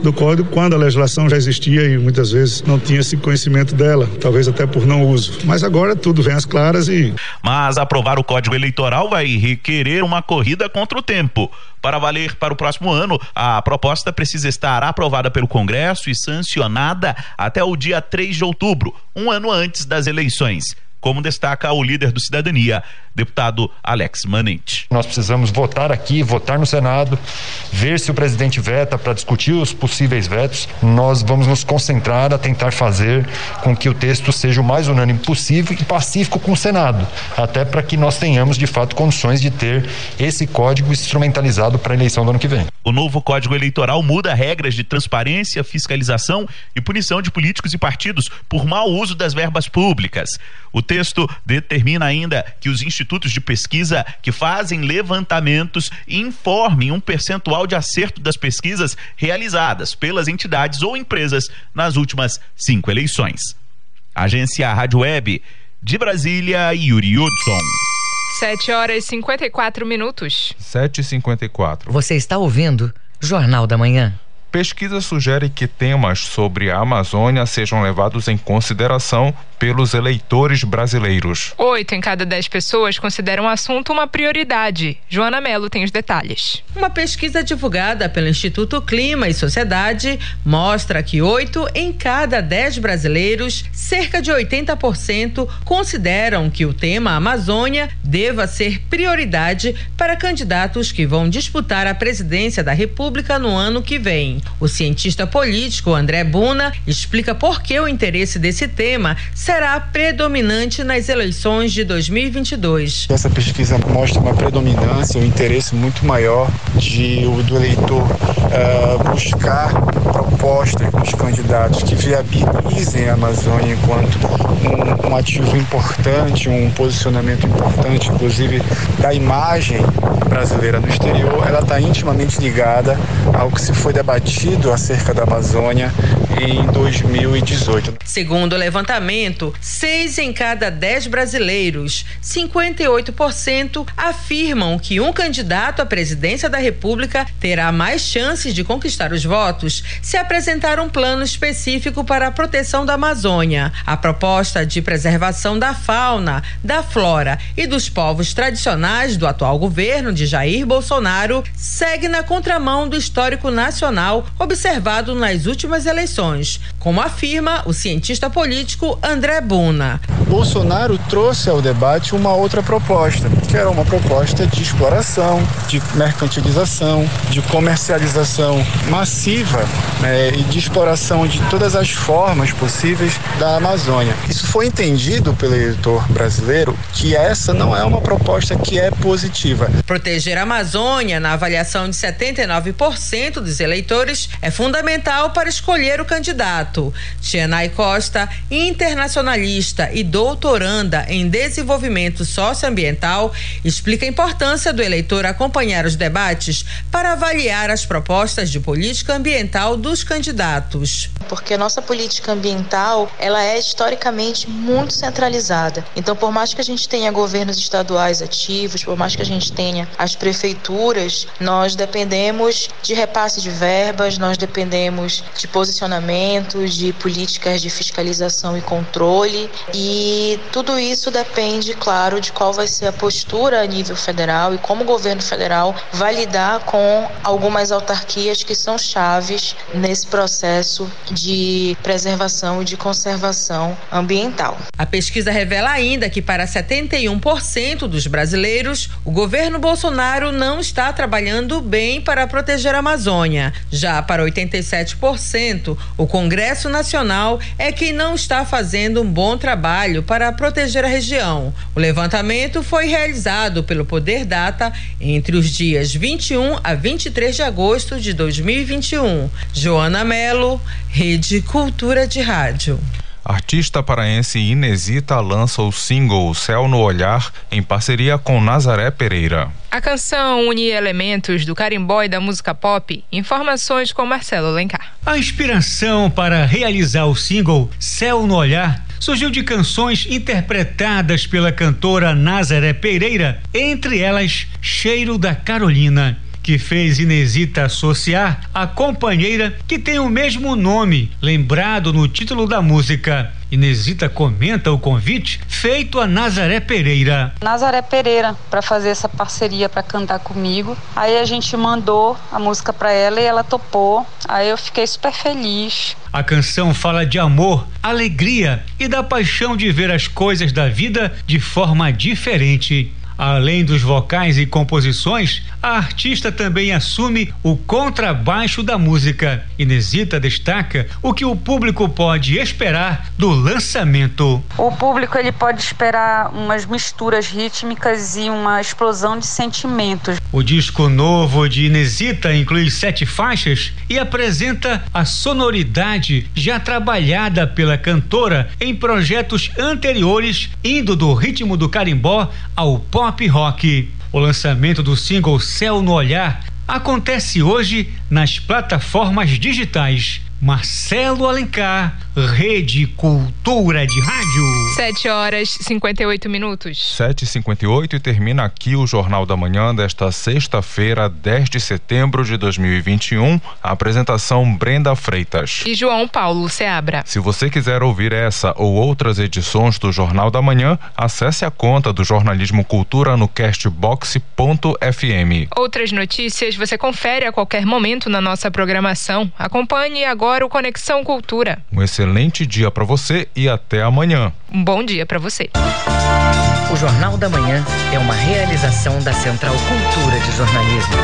do código quando a legislação já existia e muitas vezes não tinha esse conhecimento dela, talvez até por não uso. Mas agora tudo vem às claras e. Mas aprovar o código eleitoral vai requerer uma corrida contra o tempo. Para valer para o próximo ano, a proposta precisa estar aprovada pelo Congresso e sancionada até o dia 3 de outubro, um ano antes das eleições como destaca o líder do Cidadania, deputado Alex Manente. Nós precisamos votar aqui, votar no Senado, ver se o presidente veta para discutir os possíveis vetos. Nós vamos nos concentrar a tentar fazer com que o texto seja o mais unânime possível e pacífico com o Senado, até para que nós tenhamos de fato condições de ter esse código instrumentalizado para a eleição do ano que vem. O novo Código Eleitoral muda regras de transparência, fiscalização e punição de políticos e partidos por mau uso das verbas públicas. O texto texto determina ainda que os institutos de pesquisa que fazem levantamentos informem um percentual de acerto das pesquisas realizadas pelas entidades ou empresas nas últimas cinco eleições. Agência Rádio Web de Brasília, Yuri Hudson. 7 horas e 54 minutos. 7 e 54 Você está ouvindo Jornal da Manhã. Pesquisa sugere que temas sobre a Amazônia sejam levados em consideração pelos eleitores brasileiros. Oito em cada dez pessoas consideram o assunto uma prioridade. Joana Mello tem os detalhes. Uma pesquisa divulgada pelo Instituto Clima e Sociedade mostra que oito em cada dez brasileiros, cerca de 80%, consideram que o tema Amazônia deva ser prioridade para candidatos que vão disputar a presidência da República no ano que vem. O cientista político André Buna explica por que o interesse desse tema será predominante nas eleições de 2022. Essa pesquisa mostra uma predominância, um interesse muito maior de, do eleitor uh, buscar propostas dos candidatos que viabilizem a Amazônia enquanto um, um ativo importante, um posicionamento importante, inclusive da imagem brasileira no exterior, ela está intimamente ligada ao que se foi debatido acerca da Amazônia em 2018. Segundo o levantamento, seis em cada dez brasileiros, 58%, afirmam que um candidato à presidência da República terá mais chances de conquistar os votos se apresentar um plano específico para a proteção da Amazônia. A proposta de preservação da fauna, da flora e dos povos tradicionais do atual governo de Jair Bolsonaro segue na contramão do histórico nacional observado nas últimas eleições, como afirma o cientista político André Buna. Bolsonaro trouxe ao debate uma outra proposta, que era uma proposta de exploração, de mercantilização, de comercialização massiva né, e de exploração de todas as formas possíveis da Amazônia. Isso foi entendido pelo eleitor brasileiro que essa não é uma proposta que é positiva. Proteger a Amazônia, na avaliação de 79% dos eleitores, é fundamental para escolher o candidato. Tianai Costa, internacionalista e doutoranda em desenvolvimento socioambiental, explica a importância do eleitor acompanhar os debates para avaliar as propostas de política ambiental dos candidatos. Porque a nossa política ambiental, ela é historicamente muito centralizada. Então, por mais que a gente tenha governos estaduais ativos, por mais que a gente tenha as prefeituras, nós dependemos de repasse de verbas, nós dependemos de posicionamentos, de políticas de fiscalização e controle, e tudo isso depende, claro, de qual vai ser a postura a nível federal e como o governo federal vai lidar com algumas autarquias que são chaves nesse processo de preservação e de conservação ambiental. A pesquisa revela ainda que para 71% dos brasileiros, o governo Bolsonaro não está trabalhando bem para proteger a Amazônia. Já para 87%, o Congresso Nacional é quem não está fazendo um bom trabalho para proteger a região. O levantamento foi realizado pelo Poder Data entre os dias 21 a 23 de agosto de 2021. Joana Melo, Rede Cultura de Rádio. Artista paraense Inesita lança o single Céu no Olhar em parceria com Nazaré Pereira. A canção une elementos do carimbó e da música pop. Informações com Marcelo Lencar. A inspiração para realizar o single Céu no Olhar surgiu de canções interpretadas pela cantora Nazaré Pereira, entre elas Cheiro da Carolina que fez Inesita associar a companheira que tem o mesmo nome, lembrado no título da música. Inesita comenta o convite feito a Nazaré Pereira. Nazaré Pereira para fazer essa parceria para cantar comigo. Aí a gente mandou a música para ela e ela topou. Aí eu fiquei super feliz. A canção fala de amor, alegria e da paixão de ver as coisas da vida de forma diferente. Além dos vocais e composições, a artista também assume o contrabaixo da música. Inesita destaca o que o público pode esperar do lançamento. O público ele pode esperar umas misturas rítmicas e uma explosão de sentimentos. O disco novo de Inesita inclui sete faixas e apresenta a sonoridade já trabalhada pela cantora em projetos anteriores, indo do ritmo do carimbó ao pop rock. O lançamento do single Céu no Olhar acontece hoje nas plataformas digitais. Marcelo Alencar, Rede Cultura de Rádio. 7 horas e 58 minutos. 7 e 58 e termina aqui o Jornal da Manhã desta sexta-feira, 10 de setembro de 2021. A apresentação Brenda Freitas. E João Paulo Seabra. Se você quiser ouvir essa ou outras edições do Jornal da Manhã, acesse a conta do Jornalismo Cultura no castbox.fm. Outras notícias você confere a qualquer momento na nossa programação. Acompanhe agora o Conexão Cultura. Um excelente dia para você e até amanhã. Um bom dia para você. O Jornal da Manhã é uma realização da Central Cultura de Jornalismo.